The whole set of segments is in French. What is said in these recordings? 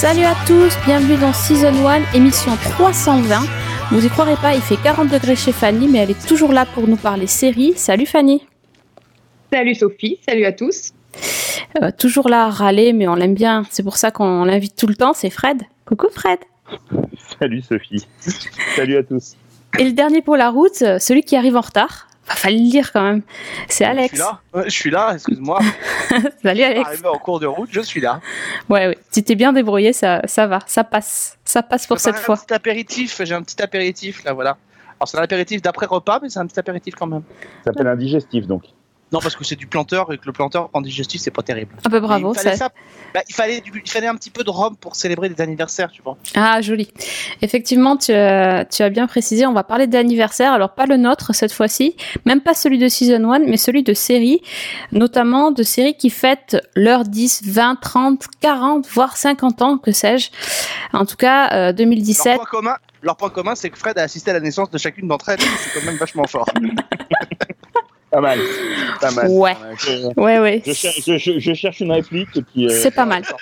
Salut à tous, bienvenue dans Season 1, émission 320. Vous y croirez pas, il fait 40 degrés chez Fanny, mais elle est toujours là pour nous parler séries. Salut Fanny. Salut Sophie, salut à tous. Euh, toujours là à râler, mais on l'aime bien. C'est pour ça qu'on l'invite tout le temps, c'est Fred. Coucou Fred. Salut Sophie. salut à tous. Et le dernier pour la route, euh, celui qui arrive en retard. Enfin, fallait le dire quand même. C'est Alex. Je suis là, Ouais, je suis là excuse-moi. Salut Alex. Arrivé en cours de route, je suis là. Ouais, ouais. Si t'es bien débrouillé, ça, ça va, ça passe. Ça passe pour cette fois. Un petit apéritif, j'ai un petit apéritif là, voilà. Alors c'est un apéritif d'après repas, mais c'est un petit apéritif quand même. Ça s'appelle un digestif donc. Non, parce que c'est du planteur et que le planteur en digestif, c'est pas terrible. Ah bah bravo. Mais il, fallait ça- ça- bah, il, fallait du- il fallait un petit peu de rhum pour célébrer des anniversaires, tu vois. Ah, joli. Effectivement, tu as, tu as bien précisé, on va parler d'anniversaire. Alors, pas le nôtre cette fois-ci, même pas celui de Season 1, mais celui de séries, notamment de séries qui fêtent leurs 10, 20, 30, 40, voire 50 ans, que sais-je. En tout cas, euh, Leur 2017. point commun, leur point commun, c'est que Fred a assisté à la naissance de chacune d'entre elles. C'est quand même vachement fort. Pas mal. Pas mal. Ouais. Je, Ouais, ouais. je cherche, je- je- je cherche une réplique et puis. euh, C'est pas mal. ce.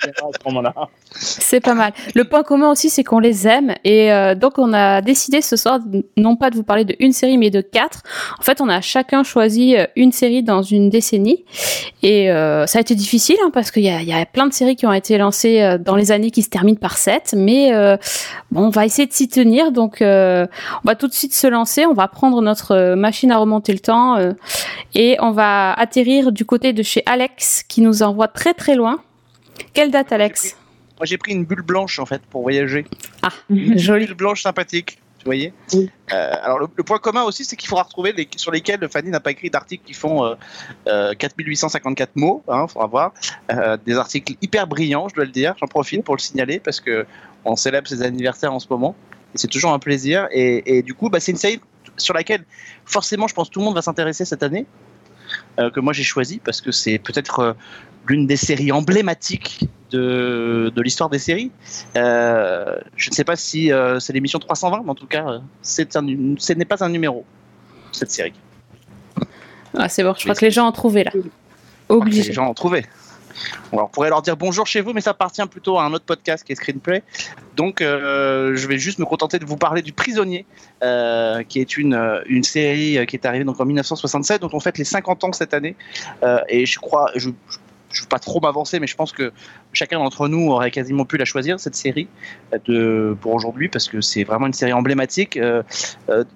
C'est pas mal. Le point commun aussi, c'est qu'on les aime. Et euh, donc, on a décidé ce soir, non pas de vous parler de une série, mais de quatre. En fait, on a chacun choisi euh, une série dans une décennie. Et euh, ça a été difficile, hein, parce qu'il y a, il y a plein de séries qui ont été lancées dans les années qui se terminent par 7. Mais bon, on va essayer de s'y tenir. Donc, on va tout de suite se lancer. On va prendre notre machine à remonter le temps. Et on va atterrir du côté de chez Alex, qui nous envoie très très loin. Quelle date, Alex Moi, j'ai pris une bulle blanche en fait pour voyager. Ah, Une joli. bulle blanche sympathique. Tu voyez Oui. Euh, Alors, le, le point commun aussi, c'est qu'il faudra retrouver les, sur lesquels Fanny n'a pas écrit d'articles qui font euh, euh, 4854 mots. Il faudra voir. Euh, des articles hyper brillants, je dois le dire. J'en profite pour le signaler parce que on célèbre ses anniversaires en ce moment. Et c'est toujours un plaisir. Et, et du coup, bah, c'est une série sur laquelle, forcément, je pense tout le monde va s'intéresser cette année. euh, que moi j'ai choisi parce que c'est peut-être euh, l'une des séries emblématiques de, de l'histoire des séries. Euh, je ne sais pas si c'est l'émission 320, mais en tout cas, c'est un, ce n'est pas un numéro, cette série. Ah, c'est bon, je crois que les gens ont trouvé là. Les Obligé. gens l'ont trouvé. On pourrait leur dire bonjour chez vous, mais ça appartient plutôt à un autre podcast qui est Screenplay. Donc, euh, je vais juste me contenter de vous parler du Prisonnier, euh, qui est une, euh, une série qui est arrivée donc en 1967, dont on fête les 50 ans cette année. Et je crois, je ne veux pas trop m'avancer, mais je pense que chacun d'entre nous aurait quasiment pu la choisir, cette série, de, pour aujourd'hui, parce que c'est vraiment une série emblématique,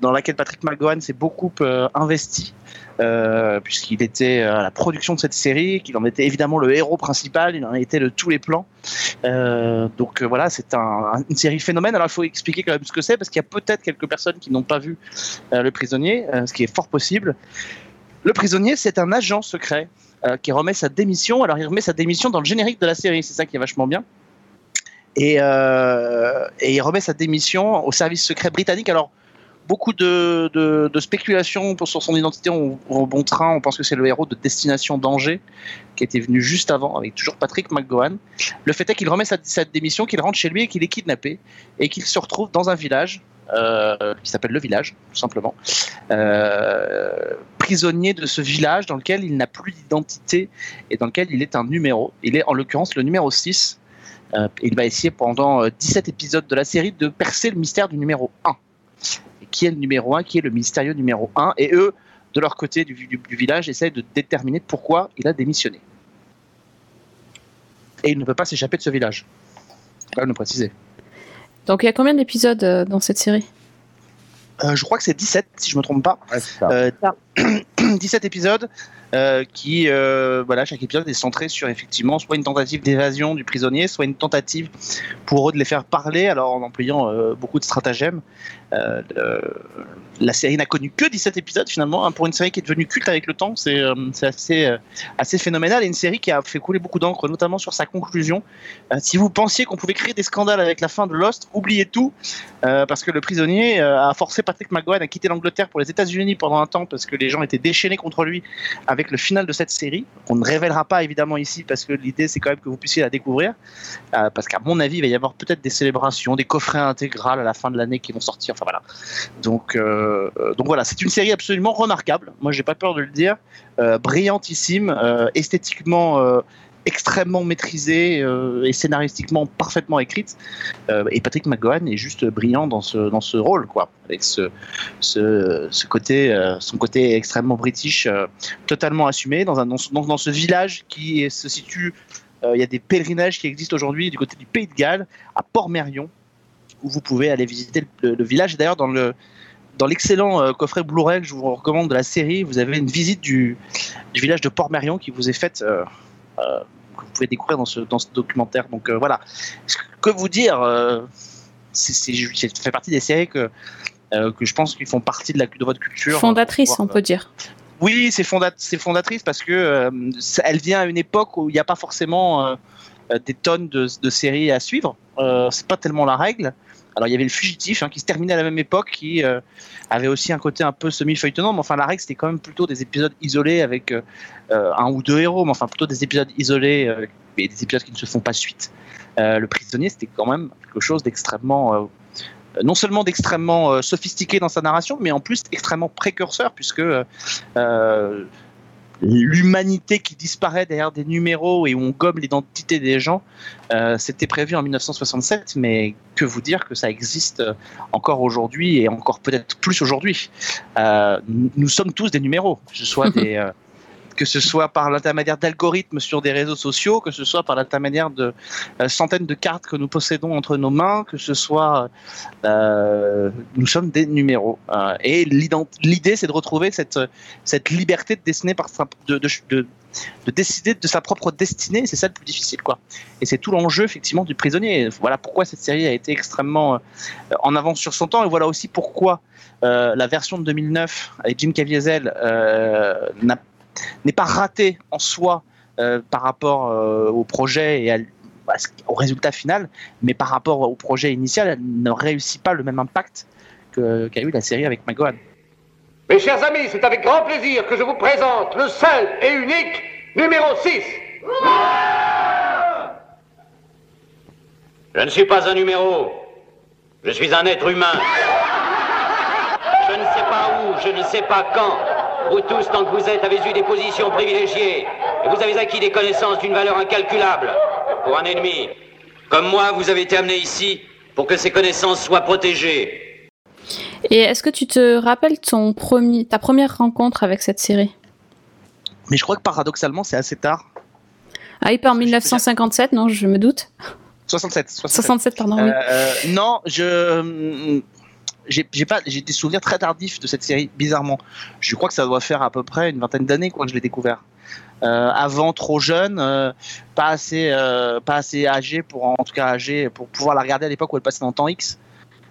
dans laquelle Patrick McGowan s'est beaucoup investi. Euh, puisqu'il était à la production de cette série, qu'il en était évidemment le héros principal, il en était de tous les plans. Euh, donc euh, voilà, c'est un- un- une série phénomène. Alors il faut expliquer quand même ce que c'est, parce qu'il y a peut-être quelques personnes qui n'ont pas vu euh, Le Prisonnier, euh, ce qui est fort possible. Le Prisonnier, c'est un agent secret euh, qui remet sa démission. Alors il remet sa démission dans le générique de la série, c'est ça qui est vachement bien. Et, euh, et il remet sa démission au service secret britannique. Alors beaucoup de, spéculations sur son identité ont bon train. On pense que c'est le héros de Destination Danger qui était venu juste avant avec toujours Patrick McGowan. Le fait est qu'il remet sa, démission, qu'il rentre chez lui et qu'il est kidnappé et qu'il se retrouve dans un village euh, qui s'appelle le village, tout simplement. Euh, prisonnier de ce village dans lequel il n'a plus d'identité et dans lequel il est un numéro. Il est en l'occurrence le numéro 6. Euh, il va essayer pendant euh, 17 épisodes de la série de percer le mystère du numéro 1 et qui est le numéro 1, qui est le mystérieux numéro 1. Et eux, de leur côté du, du- du village, essayent de déterminer pourquoi il a démissionné. Et il ne peut pas s'échapper de ce village. Même le préciser. Donc il y a combien d'épisodes euh, dans cette série? Euh, je crois que c'est 17, si je me trompe pas. Ouais. Euh, 17 épisodes euh, qui, euh, voilà, chaque épisode est centré sur effectivement soit une tentative d'évasion du prisonnier, soit une tentative pour eux de les faire parler, alors en employant euh, beaucoup de stratagèmes. Euh, le- la série n'a connu que 17 épisodes finalement, hein, pour une série qui est devenue culte avec le temps, c'est euh, assez, euh, phénoménal et une série qui a fait couler beaucoup d'encre, notamment sur sa conclusion. Euh, si vous pensiez qu'on pouvait créer des scandales avec la fin de Lost, oubliez tout, euh, parce que le prisonnier euh, a forcé Patrick McGowan à quitter l'Angleterre pour les États-Unis pendant un temps parce que les gens étaient déchaînés contre lui avec le final de cette série. On ne révélera pas évidemment ici parce que l'idée c'est quand même que vous puissiez la découvrir. Euh, parce qu'à mon avis, il va y avoir peut-être des célébrations, des coffrets intégrales à la fin de l'année qui vont sortir. Euh, euh, donc voilà, c'est une série absolument remarquable. Moi, j'ai pas peur de le dire. Euh, brillantissime, esthétiquement. extrêmement maîtrisée et scénaristiquement parfaitement écrite. Et Patrick McGowan est juste brillant dans ce, rôle, avec ce, côté, son côté extrêmement british, totalement assumé dans, dans, ce- village qui se situe. Il y a des pèlerinages qui existent aujourd'hui du côté du Pays de Galles, à Port-Mérion, où vous pouvez aller visiter le, le village. D'ailleurs, dans le dans l'excellent euh, coffret Blu-ray que je vous recommande de la série, vous avez une visite du, du village de Port-Mérion qui vous est faite, euh, euh, que vous pouvez découvrir dans ce, dans ce documentaire. Donc voilà, que vous dire, c'est, c'est- fait partie des séries que, que je pense qu'ils font partie de, la, de votre culture. Fondatrice, on peut dire. oui, c'est fonda c'est fondatrice parce que ça- elle vient à une époque où il n'y a pas forcément des tonnes de, de séries à suivre. C'est pas tellement la règle. Alors il y avait le fugitif hein, qui se terminait à la même époque, qui euh, avait aussi un côté un peu semi-feuilletonnant, mais enfin la règle c'était quand même plutôt des épisodes isolés avec euh, euh, un ou deux héros, mais enfin plutôt des épisodes isolés et des épisodes qui ne se font pas suite. Le prisonnier c'était quand même quelque chose d'extrêmement non seulement d'extrêmement sophistiqué dans sa narration, mais en plus extrêmement précurseur, puisque l'humanité qui disparaît derrière des numéros et où on gomme l'identité des gens, euh, c'était prévu en 1967, mais que vous dire que ça existe euh, encore aujourd'hui et encore peut-être plus aujourd'hui? Euh, nous sommes tous des numéros, que ce soit des... que ce soit par l'intermédiaire d'algorithmes sur des réseaux sociaux, que ce soit par l'intermédiaire de euh, centaines de cartes que nous possédons entre nos mains, que ce soit euh, nous sommes des numéros. Euh, et l'idée, c'est de retrouver cette, liberté de dessiner de, de, de, de décider de sa propre destinée. C'est ça le plus difficile, quoi. Et c'est tout l'enjeu, effectivement, du prisonnier. Voilà pourquoi cette série a été extrêmement euh, en avance sur son temps. Et voilà aussi pourquoi la version de 2009 avec Jim Caviezel n'a- n'est pas ratée en soi euh, par rapport euh, au projet et à, à ce- au résultat final, mais par rapport au projet initial, elle ne réussit pas le même impact que- qu'a eu la série avec McGowan. Mes chers amis, c'est avec grand plaisir que je vous présente le seul et unique numéro 6. Je ne suis pas un numéro. Je suis un être humain. Je ne sais pas où, je ne sais pas quand. Vous tous, tant que vous êtes, avez eu des positions privilégiées. Et vous avez acquis des connaissances d'une valeur incalculable pour un ennemi. Comme moi, vous avez été amené ici pour que ces connaissances soient protégées. Et est-ce que tu te rappelles ton premier, ta première rencontre avec cette série? Mais je crois que paradoxalement, c'est assez tard. Ah, il part en 1957, non, je me doute. 67. 67. 67, pardon, oui. Euh, non, je j'ai pas j'ai des souvenirs très tardifs de cette série bizarrement. Je crois que ça doit faire à peu près une vingtaine d'années quoi que je l'ai découvert. Euh, avant trop jeune, euh, pas assez euh, pas assez âgé pour en tout cas âgé pour pouvoir la regarder à l'époque où elle passait dans temps X.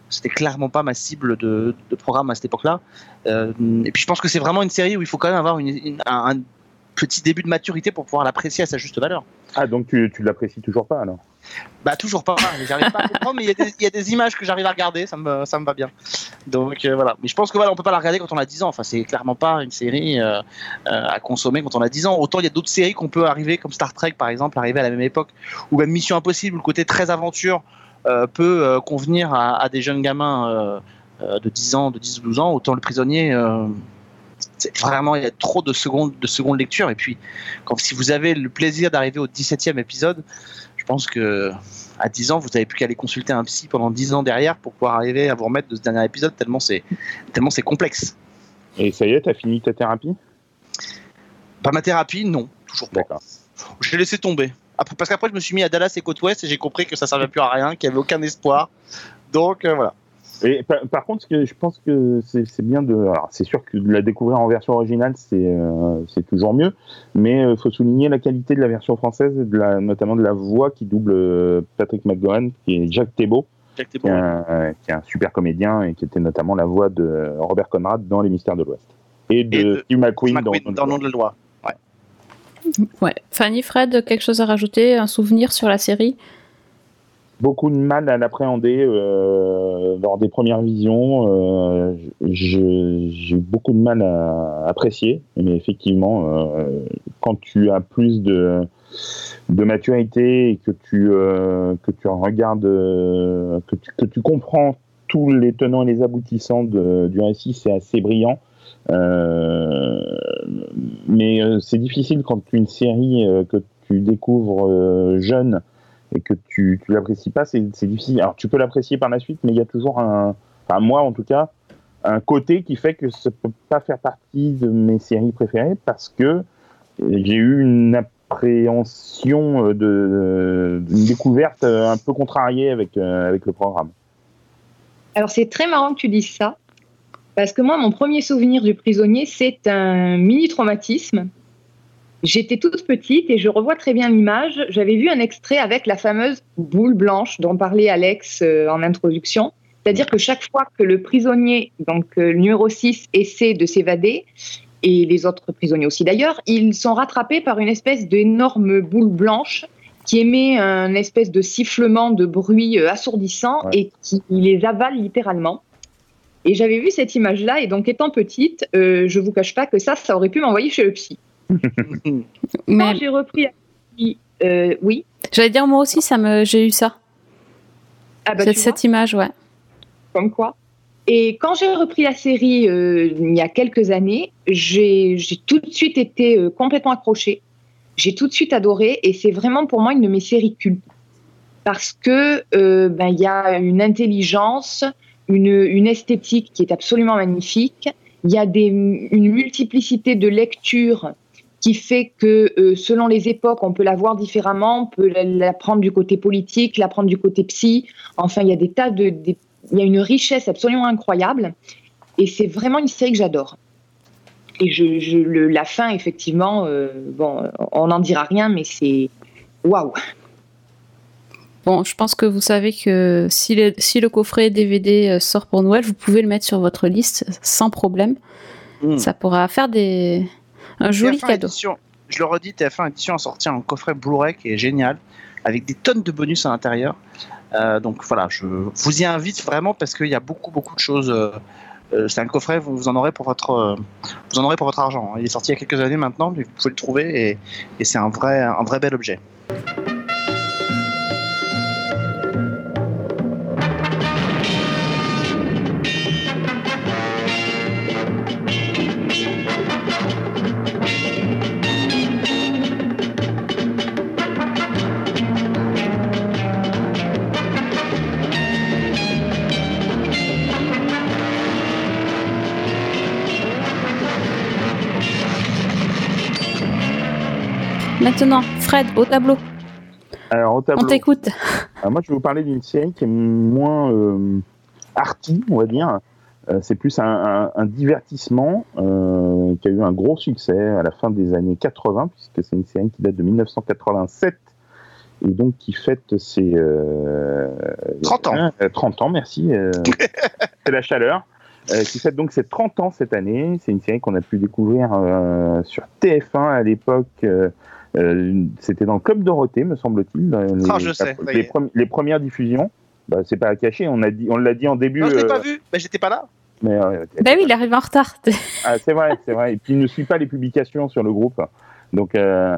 C'était clairement pas ma cible de, programme à cette époque-là. Et puis je pense que c'est vraiment une série où il faut quand même avoir une, une- un, un petit début de maturité pour pouvoir l'apprécier à sa juste valeur. Ah, donc tu, tu l'apprécies toujours pas alors? Bah toujours pas, j'arrive pas à comprendre, mais il y, a des- images que j'arrive à regarder, ça me, ça me va bien. Donc euh, voilà, mais je pense que voilà, on peut pas la regarder quand on a 10 ans, enfin c'est clairement pas une série euh, euh, à consommer quand on a 10 ans. Autant il y a d'autres séries qu'on peut arriver, comme Star Trek par exemple, arriver à la même époque, ou même Mission Impossible, où le côté très aventure peut convenir à, des jeunes gamins de 10 ans, de 10 ou 12 ans, autant le prisonnier... vraiment il y a trop de secondes de secondes lecture. Et puis quand si vous avez le plaisir d'arriver au 17e épisode je pense que à 10 ans, vous n'avez plus qu'à aller consulter un psy pendant 10 ans derrière pour pouvoir arriver à vous remettre de ce dernier épisode, tellement c'est tellement c'est complexe. Et ça y est, t'as fini ta thérapie? Pas ma thérapie, non, toujours pas. D'accord. J'ai laissé tomber. Après, parce qu'après, je me suis mis à Dallas et côte ouest et j'ai compris que ça servait plus à rien, qu'il n'y avait aucun espoir. Donc euh, voilà. Et par, par contre, ce que je pense que c'est bien de. Alors, c'est sûr que de la découvrir en version originale, c'est euh, toujours mieux, mais il faut souligner la qualité de la version française, et de la, notamment de la voix qui double euh, Patrick McGowan, qui est Jacques Thébault, Jack, t'es qui est, un, qui est un super comédien et qui était notamment la voix de Robert Conrad dans Les Mystères de l'Ouest. Et de, Et de Steve McQueen, McQueen dans, dans le nom de la loi. Ouais. Fanny, Fred, quelque chose à rajouter Un souvenir sur la série? Beaucoup de mal à l'appréhender euh, lors des premières visions. Euh, J'ai beaucoup de mal à apprécier, mais effectivement, euh, quand tu as plus de, de maturité et que tu, euh, que tu regardes, euh, que, tu, que tu comprends tous les tenants et les aboutissants du récit, c'est assez brillant. Euh, mais c'est difficile quand une série que tu découvres jeune et que tu, tu l'apprécies pas, c'est difficile. Alors tu peux l'apprécier par la suite, mais il y a toujours un, enfin moi en tout cas, un côté qui fait que ça peut pas faire partie de mes séries préférées parce que j'ai eu une appréhension de, une découverte un peu contrariée avec avec le programme. Alors c'est très marrant que tu dises ça parce que moi mon premier souvenir du prisonnier c'est un mini traumatisme J'étais toute petite et je revois très bien l'image. J'avais vu un extrait avec la fameuse boule blanche dont parlait Alex euh, en introduction. C'est-à-dire que chaque fois que le prisonnier, donc euh, le numéro 6, essaie de s'évader, et les autres prisonniers aussi d'ailleurs, ils sont rattrapés par une espèce d'énorme boule blanche qui émet un espèce de sifflement de bruit euh, assourdissant et qui les avale littéralement. Et j'avais vu cette image-là, et donc étant petite, euh, je vous cache pas que ça, ça aurait pu m'envoyer chez le psy. Quand j'ai repris euh, oui. J'allais dire moi aussi, ça me, j'ai eu ça. Ah bah, cette, image, ouais. Comme quoi. Et quand j'ai repris la série euh, il y a quelques années, j'ai tout de suite été euh, complètement accrochée. J'ai tout de suite adoré et c'est vraiment pour moi une de mes séries cultes. Parce que ben, il y a une intelligence, une, une, esthétique qui est absolument magnifique. Il y a des, une multiplicité de lectures qui fait que euh, selon les époques, on peut la voir différemment, on peut la, prendre du côté politique, la prendre du côté psy. Enfin, il y a des tas de, il y a une richesse absolument incroyable, et c'est vraiment une série que j'adore. Et je, le, la fin, effectivement, euh, bon, on n'en dira rien, mais c'est waouh. Bon, je pense que vous savez que si le, si le coffret DVD euh, sort pour Noël, vous pouvez le mettre sur votre liste sans problème. Hmm. Ça pourra faire des, un joli cadeau. je le redis, TF1 Édition a sorti un coffret Blu-ray qui est génial, avec des tonnes de bonus à l'intérieur. Euh, donc voilà, je vous y invite vraiment parce qu'il y a beaucoup beaucoup de choses. Euh, euh, c'est un coffret, vous, en aurez pour votre, vous en aurez pour votre argent. Il est sorti il y a quelques années maintenant, mais vous pouvez le trouver et, et c'est un vrai, un vrai bel objet. Maintenant, Fred, au tableau. Alors, au tableau. On t'écoute. moi, je vais vous parler d'une série qui est moins euh, arty, on va dire. Euh, c'est plus un, divertissement euh, qui a eu un gros succès à la fin des années 80, puisque c'est une série qui date de 1987 et donc qui fête ses 30 ans. 30 ans, merci. c'est la chaleur. qui fête donc ses 30 ans cette année. C'est une série qu'on a pu découvrir sur TF1 à l'époque euh, c'était dans le Club Dorothée, me semble-t-il. Les, ah, je sais, les, premières diffusions. Bah, c'est pas à cacher, on a dit, on l'a dit en début. Non, je l'ai pas euh, vu, bah, j'étais pas là. Mais, euh, bah oui, il arrive en retard. ah, c'est vrai, c'est vrai. Et puis il ne suit pas les publications sur le groupe. Donc, euh,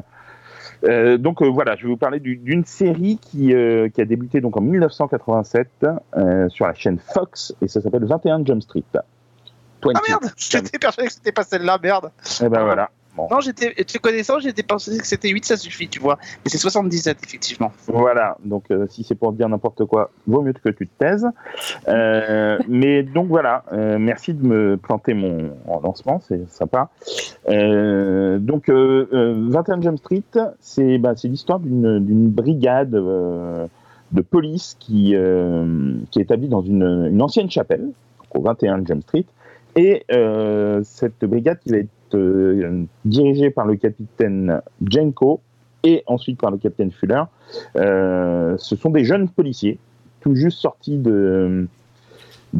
euh, donc voilà, je vais vous parler d'une série qui, qui a débuté donc en 1987 sur la chaîne Fox et ça s'appelle 21 Jump Street. ah merde, j'étais persuadé que c'était pas celle-là, merde. Et eh ben voilà. Non, j'étais, tu connaissant, j'étais pensé que c'était 8, ça suffit, tu vois. Mais c'est 77, effectivement. Voilà, donc euh, si c'est pour dire n'importe quoi, vaut mieux que tu te taises. Euh, mais donc voilà, euh, merci de me planter mon lancement, c'est sympa. donc 21 Jump Street, c'est bah, l'histoire d'une brigade de police qui, qui est établie dans une, une ancienne chapelle, au 21 Jump Street. Et cette brigade qui va être euh, dirigé par le capitaine Jenko et ensuite par le capitaine Fuller. Euh, ce sont des jeunes policiers, tout juste sortis de,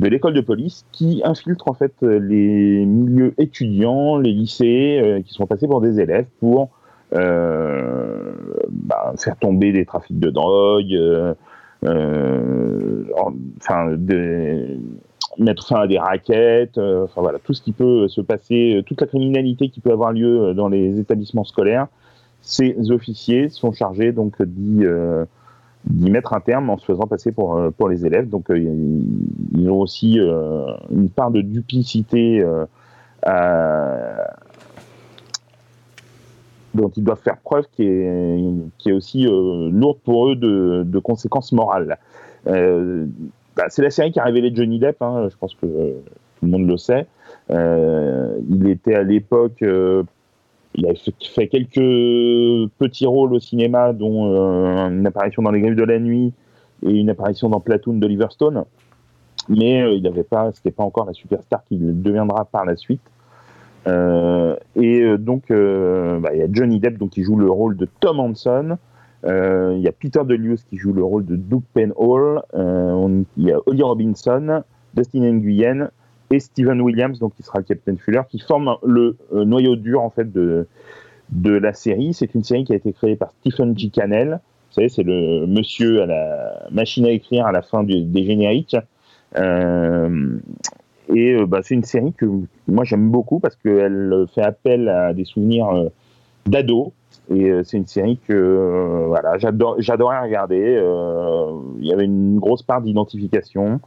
l'école de police, qui infiltrent en fait les milieux étudiants, les lycées, euh, qui sont passés pour des élèves pour bah, faire tomber des trafics de drogue, enfin des mettre fin à des raquettes, euh, enfin voilà, tout ce qui peut se passer, euh, toute la criminalité qui peut avoir lieu euh, dans les établissements scolaires, ces officiers sont chargés donc d'y mettre un terme en se faisant passer pour pour les élèves. Donc ils ont aussi une part de duplicité dont ils doivent faire preuve qui est, qui est aussi lourde pour eux de, de conséquences morales. Bah, c'est la série qui a révélé Johnny Depp, hein, je pense que tout le monde le sait. il était à l'époque il a fait quelques petits rôles au cinéma, dont une apparition dans Les Griffes de la Nuit et une apparition dans Platoon d'Oliver Stone. Mais il n'avait pas, c'était pas encore la superstar qu'il deviendra par la suite. Euh, et euh, donc, euh, bah, il y a Johnny Depp qui joue le rôle de Tom Hanson. Il y a Peter DeLuise qui joue le rôle de Doug Penhall. Il y a Holly Robinson, Dustin Nguyen et Steven Williams, donc qui sera le Captain Fuller, qui forment le noyau dur en fait de, la série. C'est une série qui a été créée par Stephen G. Cannell. Vous savez, c'est le monsieur à la machine à écrire à la fin des génériques. Euh, et euh, bah, c'est une série que moi j'aime beaucoup parce qu'elle fait appel à des souvenirs euh, d'ado. Et euh, c'est une série que voilà, j'adorais regarder. Il y avait une grosse part d'identification.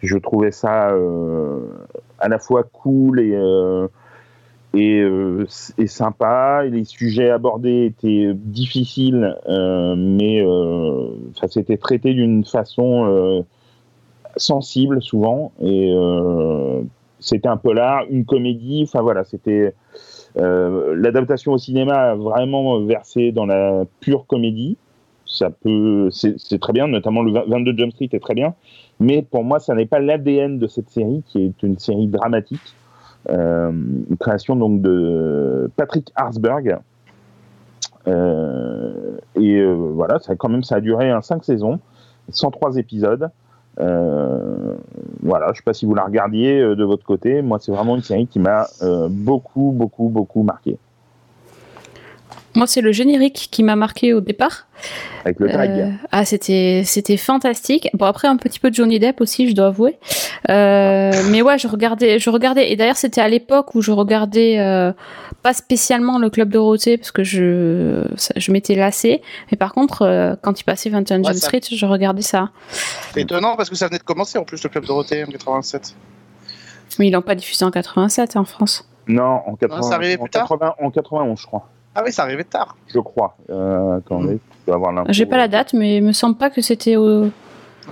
Je trouvais ça à la fois cool et et, sympa. Les sujets abordés étaient difficiles, mais ça s'était traité d'une façon sensible souvent et euh, c'était un polar, une comédie. Enfin voilà, c'était euh, l'adaptation au cinéma a vraiment versé dans la pure comédie. Ça peut, c'est très bien, notamment le 22 Jump Street est très bien. Mais pour moi, ça n'est pas l'ADN de cette série, qui est une série dramatique. Euh, une création donc de Patrick Harsberg. et voilà, ça quand même ça a duré un 5 saisons, 103 épisodes. Euh, voilà, je sais pas si vous la regardiez euh, de votre côté. Moi, c'est vraiment une série qui m'a euh, beaucoup, beaucoup, beaucoup marqué. Moi, c'est le générique qui m'a marqué au départ. Avec le tag. ah, c'était c'était fantastique. Bon, après un petit peu de Johnny Depp aussi, je dois avouer. mais ouais, je regardais, je regardais. Et d'ailleurs, c'était à l'époque où je regardais pas spécialement le club Dorothée parce que je je m'étais lassée. Mais par contre, quand il passait 21 Jump Street, je regardais ça. C'est étonnant parce que ça venait de commencer en plus le club Dorothée en 87. Mais ils l'ont pas diffusé en 87 en France. Non, en, 80, ça arrivait plus tard en 91, je crois. Ah oui, ça arrivait tard. Je crois. Euh, attendez, mmh. je avoir J'ai pas la date, mais il me semble pas que c'était au.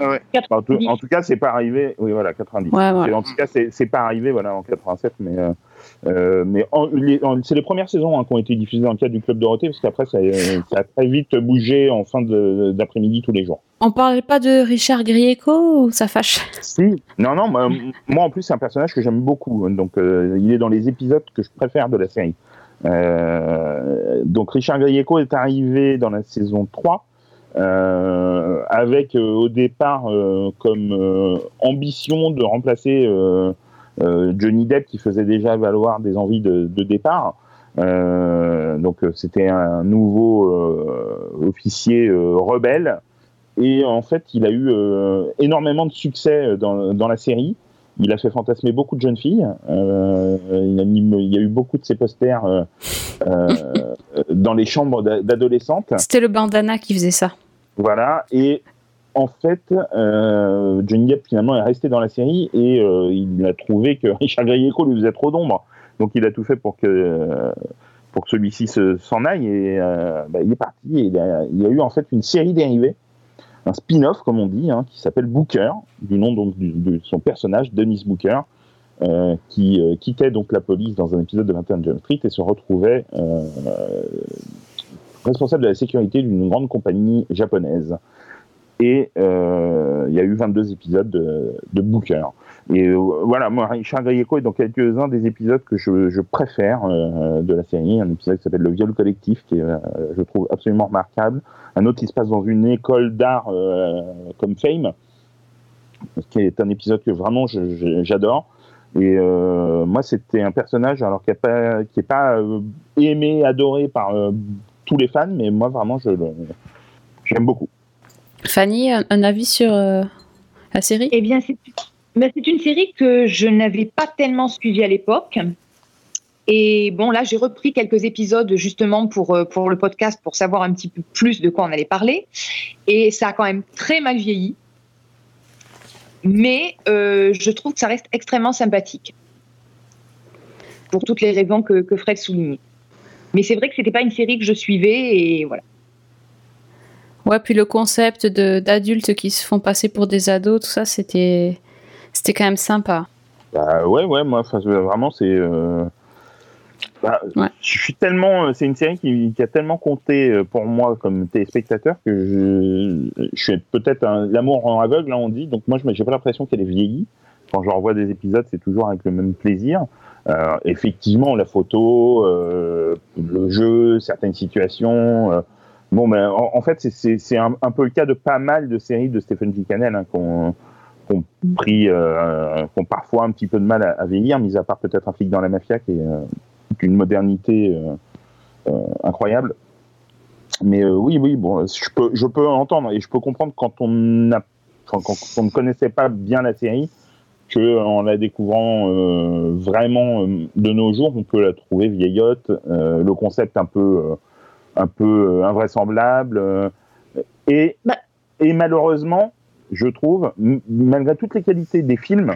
Ah ouais. en, tout, en, tout, cas, c'est pas arrivé. Oui, voilà, 90. Ouais, voilà. En tout cas, c'est pas arrivé, voilà, en 87, mais euh, euh, mais c'est les premières saisons hein, qui ont été diffusées dans le cadre du Club Dorothée, parce qu'après, ça, ça, a très vite bougé en fin d'après-midi tous les jours. On parlait pas de Richard Grieco ou ça fâche? Si, non, non, moi, moi en plus, c'est un personnage que j'aime beaucoup. Donc, euh, il est dans les épisodes que je préfère de la série. Euh, donc, Richard Grieco est arrivé dans la saison 3. Euh, avec au départ comme ambition de remplacer euh, Johnny Depp qui faisait déjà valoir des envies de, départ. Euh, donc euh, c'était un nouveau officier rebelle et en fait il a eu énormément de succès dans, la série. Il a fait fantasmer beaucoup de jeunes filles. il, y a eu beaucoup de ses posters dans les chambres d'adolescentes. C'était le bandana qui faisait ça. Voilà. Et en fait, euh, Johnny Depp finalement est resté dans la série et euh, il a trouvé que Richard Grieco lui faisait trop d'ombre. Donc il a tout fait pour que, pour que celui-ci s'en aille et euh, bah, il est parti. Et il, y a eu en fait une série dérivée, un spin-off comme on dit, hein, qui s'appelle Booker, du nom donc de son personnage, Dennis Booker, qui quittait donc la police dans un épisode de 21 Jump Street et se retrouvait responsable de la sécurité d'une grande compagnie japonaise. Et euh, il y a eu 22 épisodes de, Booker. Et euh, voilà, moi, Richard Grieco est dans quelques-uns des épisodes que je, préfère euh, de la série. Un épisode qui s'appelle Le viol collectif, qui est, je trouve, absolument remarquable. Un autre qui se passe dans une école d'art comme Fame, qui est un épisode que vraiment j'adore. Et moi, c'était un personnage alors qui n'est pas, qui est pas aimé, adoré par tous les fans, mais moi, vraiment, je j'aime beaucoup. Fanny, un, avis sur euh, la série? Eh bien, c'est une série que je n'avais pas tellement suivie à l'époque. Et bon, là, j'ai repris quelques épisodes justement pour, euh, pour le podcast pour savoir un petit peu plus de quoi on allait parler. Et ça a quand même très mal vieilli. Mais euh, je trouve que ça reste extrêmement sympathique. Pour toutes les raisons que, Fred soulignait. Mais c'est vrai que c'était pas une série que je suivais et voilà. Ouais, puis le concept d'adultes qui se font passer pour des ados, tout ça, c'était c'était quand même sympa. Bah ouais, ouais, moi, vraiment, c'est. euh, bah, Ouais. Je suis tellement. C'est une série qui, qui a tellement compté euh, pour moi comme téléspectateur que je, je suis peut-être l'amour en aveugle, là, on dit. Donc moi, je j'ai pas l'impression qu'elle est vieillie. Quand je revois des épisodes, c'est toujours avec le même plaisir. Euh, effectivement, la photo, euh, le jeu, certaines situations. euh, bon, mais en, en fait, c'est- un, un peu le cas de pas mal de séries de Stephen King Cannell hein, qu'on qu'on pris, euh, qui ont parfois un petit peu de mal à, à vieillir, mis à part peut-être un flic dans la mafia qui est euh, d'une modernité euh, euh, incroyable. Mais euh, oui, oui, bon, je peux, je peux entendre et je peux comprendre quand on quand ne connaissait pas bien la série, que en la découvrant vraiment de nos jours, on peut la trouver vieillotte, le concept un peu, un peu invraisemblable, et, Bah. et malheureusement, je trouve, malgré toutes les qualités des films,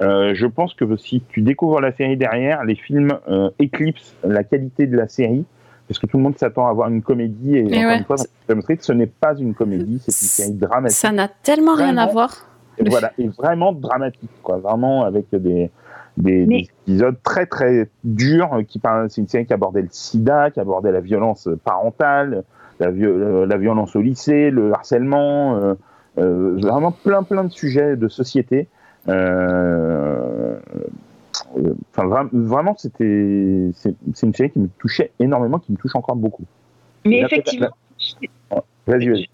euh, je pense que si tu découvres la série derrière, les films euh, éclipsent la qualité de la série. Parce que tout le monde s'attend à voir une comédie et, Et encore ouais. une fois, dans Street, ce n'est pas une comédie, c'est une série dramatique. Ça n'a tellement rien à voir. Et voilà, et vraiment dramatique, quoi. Vraiment avec des, des, Mais- des épisodes très très durs. euh, Qui parlent- c'est une série qui abordait le SIDA, qui abordait la violence parentale, la, vi- la violence au lycée, le harcèlement, euh, vraiment plein plein de sujets de société. Euh, euh, Enfin, vra- vraiment, c'était c'est une série qui me touchait énormément, qui me touche encore beaucoup. Mais effectivement, Vas-y, vas-y.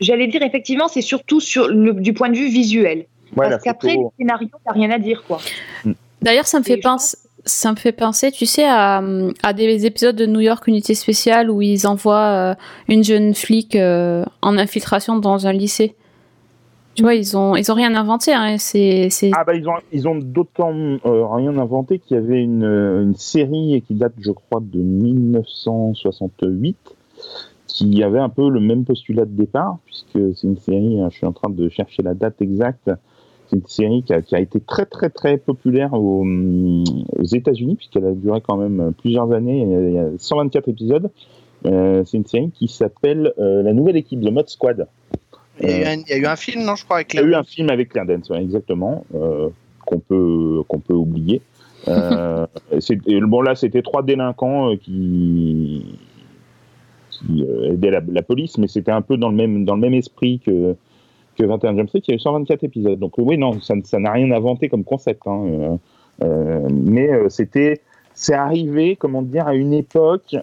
j'allais dire effectivement, c'est surtout sur le, du point de vue visuel. Ouais, Parce qu'après, photo. le scénario, t'as rien à dire, quoi. D'ailleurs, ça me fait penser. Ça me fait penser, tu sais, à, à des épisodes de New York Unité Spéciale où ils envoient euh, une jeune flic euh, en infiltration dans un lycée. Tu vois, ils ont, ils ont rien inventé. Hein. Ah bah ils ont ils ont d'autant euh, rien inventé qu'il y avait une, série qui date je crois de 1968 qui avait un peu le même postulat de départ puisque c'est une série hein, je suis en train de chercher la date exacte c'est une série qui a, été très très très populaire aux, hum, aux États-Unis puisqu'elle a duré quand même plusieurs années il y a, il y a 124 épisodes Euh, c'est une série qui s'appelle euh, la nouvelle équipe de Mod Squad Il y, a eu un, il y a eu un film, non, je crois, avec il y a eu Claire. un film avec Claire ouais, exactement, euh, qu'on peut qu'on peut oublier. Euh, bon là, c'était trois délinquants euh, qui qui aidaient la, la police, mais c'était un peu dans le même dans le même esprit que que 21 Jump Street. Il y a eu 124 épisodes, donc oui non, ça ça n'a rien inventé comme concept. hein, euh, euh, mais euh, c'était c'est arrivé, comment dire, à une époque.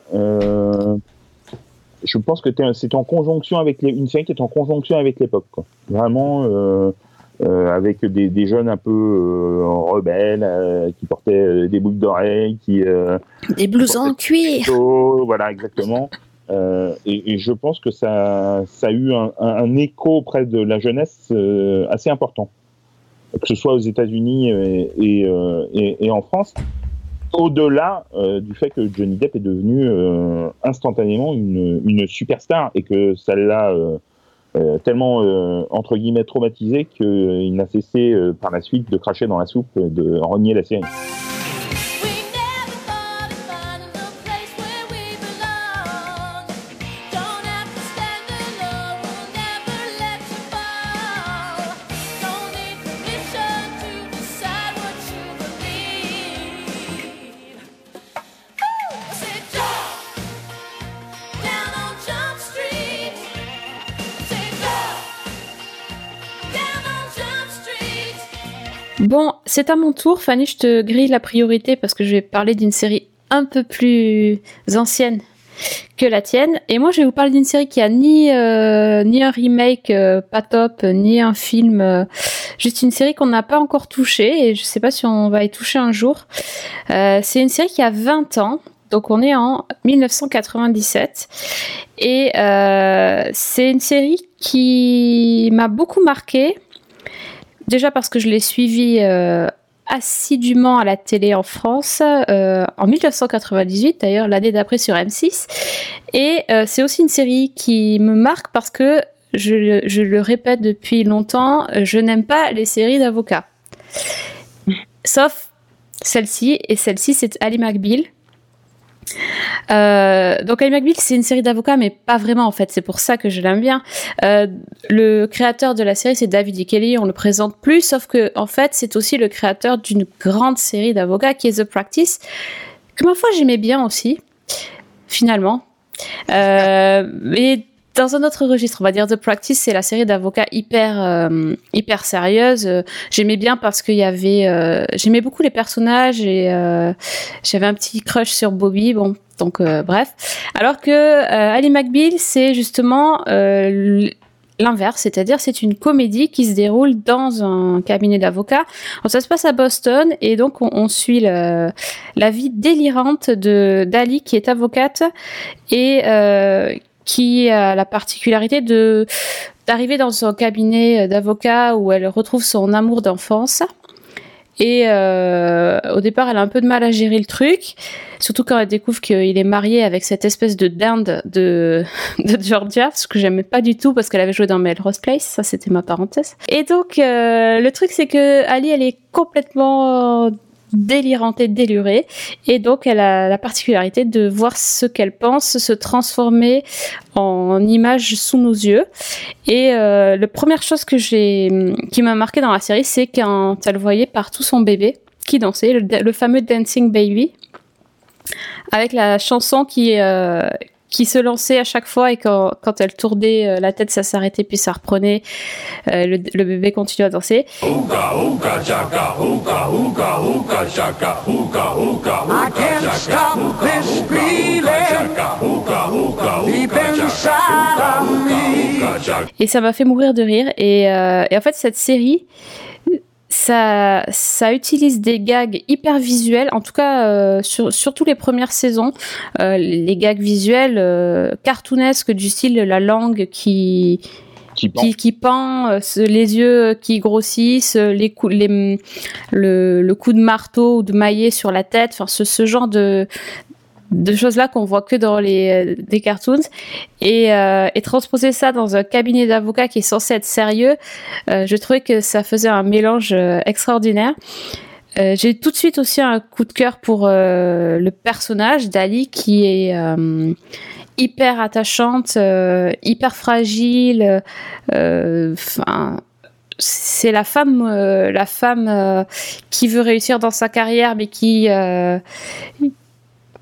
Je pense que c'était en conjonction avec les, une série qui est en conjonction avec l'époque. Vraiment, euh, euh, avec des, des jeunes un peu euh, rebelles qui portaient des boucles d'oreilles, qui Des blousons en cuir. voilà exactement. Et, et je pense que ça, ça a eu un, écho auprès de la jeunesse assez important, que ce soit aux États-Unis et, et, et- et en France. Au-delà euh, du fait que Johnny Depp est devenu euh, instantanément une, une superstar et que ça l'a euh, tellement entre guillemets traumatisé qu'il n'a cessé par la suite de cracher dans la soupe, et de renier la série. Bon, c'est à mon tour. Fanny, je te grille la priorité parce que je vais parler d'une série un peu plus ancienne que la tienne. Et moi, je vais vous parler d'une série qui a ni, euh, ni un remake euh, pas top, ni un film. euh, juste une série qu'on n'a pas encore touchée et je sais pas si on va y toucher un jour. C'est une série qui a 20 ans. Donc on est en 1997 et c'est une série qui m'a beaucoup marquée Déjà parce que je l'ai suivi euh, assidûment à la télé en France euh, en 1998, d'ailleurs l'année d'après sur M6. Et euh, c'est aussi une série qui me marque parce que, je, je le répète depuis longtemps, je n'aime pas les séries d'avocats. Sauf celle-ci, et celle-ci c'est Ali McBeal. Euh, donc Ali McBeal, c'est une série d'avocats, mais pas vraiment en fait. C'est pour ça que je l'aime bien. Euh, le créateur de la série, c'est David E. Kelly. On le présente plus, sauf que en fait, c'est aussi le créateur d'une grande série d'avocats qui est The Practice, que ma foi j'aimais bien aussi, finalement. Euh, mais dans un autre registre, on va dire The Practice, c'est la série d'avocats hyper euh, hyper sérieuse. Euh, J'aimais bien parce qu'il y avait, euh, j'aimais beaucoup les personnages et euh, j'avais un petit crush sur Bobby. Bon, donc euh, bref. Alors que euh, Ali McBeal, c'est justement l'inverse, c'est-à-dire c'est une comédie qui se déroule dans un cabinet d'avocats. Ça se passe à Boston et donc on, on suit le- la vie délirante de d'Ali qui est avocate et euh, qui a la particularité de d'arriver dans un cabinet d'avocat où elle retrouve son amour d'enfance. Et euh, au départ, elle a un peu de mal à gérer le truc, surtout quand elle découvre qu'il est marié avec cette espèce de dinde de, de Georgia, ce que j'aimais pas du tout parce qu'elle avait joué dans Melrose Place, ça c'était ma parenthèse. Et donc, euh, le truc c'est que Ali, elle est complètement délirante et délurée, et donc elle a la particularité de voir ce qu'elle pense se transformer en image sous nos yeux. Et euh, la première chose que j'ai, qui m'a marqué dans la série, c'est quand elle voyait partout son bébé qui dansait, le, le fameux Dancing Baby, avec la chanson qui, euh, qui se lançait à chaque fois et quand, quand elle tournait euh, la tête, ça s'arrêtait puis ça reprenait. Euh, le, le bébé continuait à danser. Et ça m'a fait mourir de rire. Et, euh, et en fait, cette série, ça, ça utilise des gags hyper visuels, en tout cas, euh, sur, surtout les premières saisons, euh, les gags visuels euh, cartoonesques du style la langue qui, Qui pend. qui, qui pend, euh, les yeux qui grossissent, euh, les coups, les, le, le coup de marteau ou de maillet sur la tête, enfin ce, ce genre de de choses là qu'on voit que dans les euh, des cartoons et, euh, et transposer ça dans un cabinet d'avocats qui est censé être sérieux, euh, je trouvais que ça faisait un mélange euh, extraordinaire. Euh, J'ai tout de suite aussi un coup de cœur pour euh, le personnage d'Ali qui est euh, hyper attachante, euh, hyper fragile. c'est la femme, la femme qui veut réussir dans sa carrière, mais qui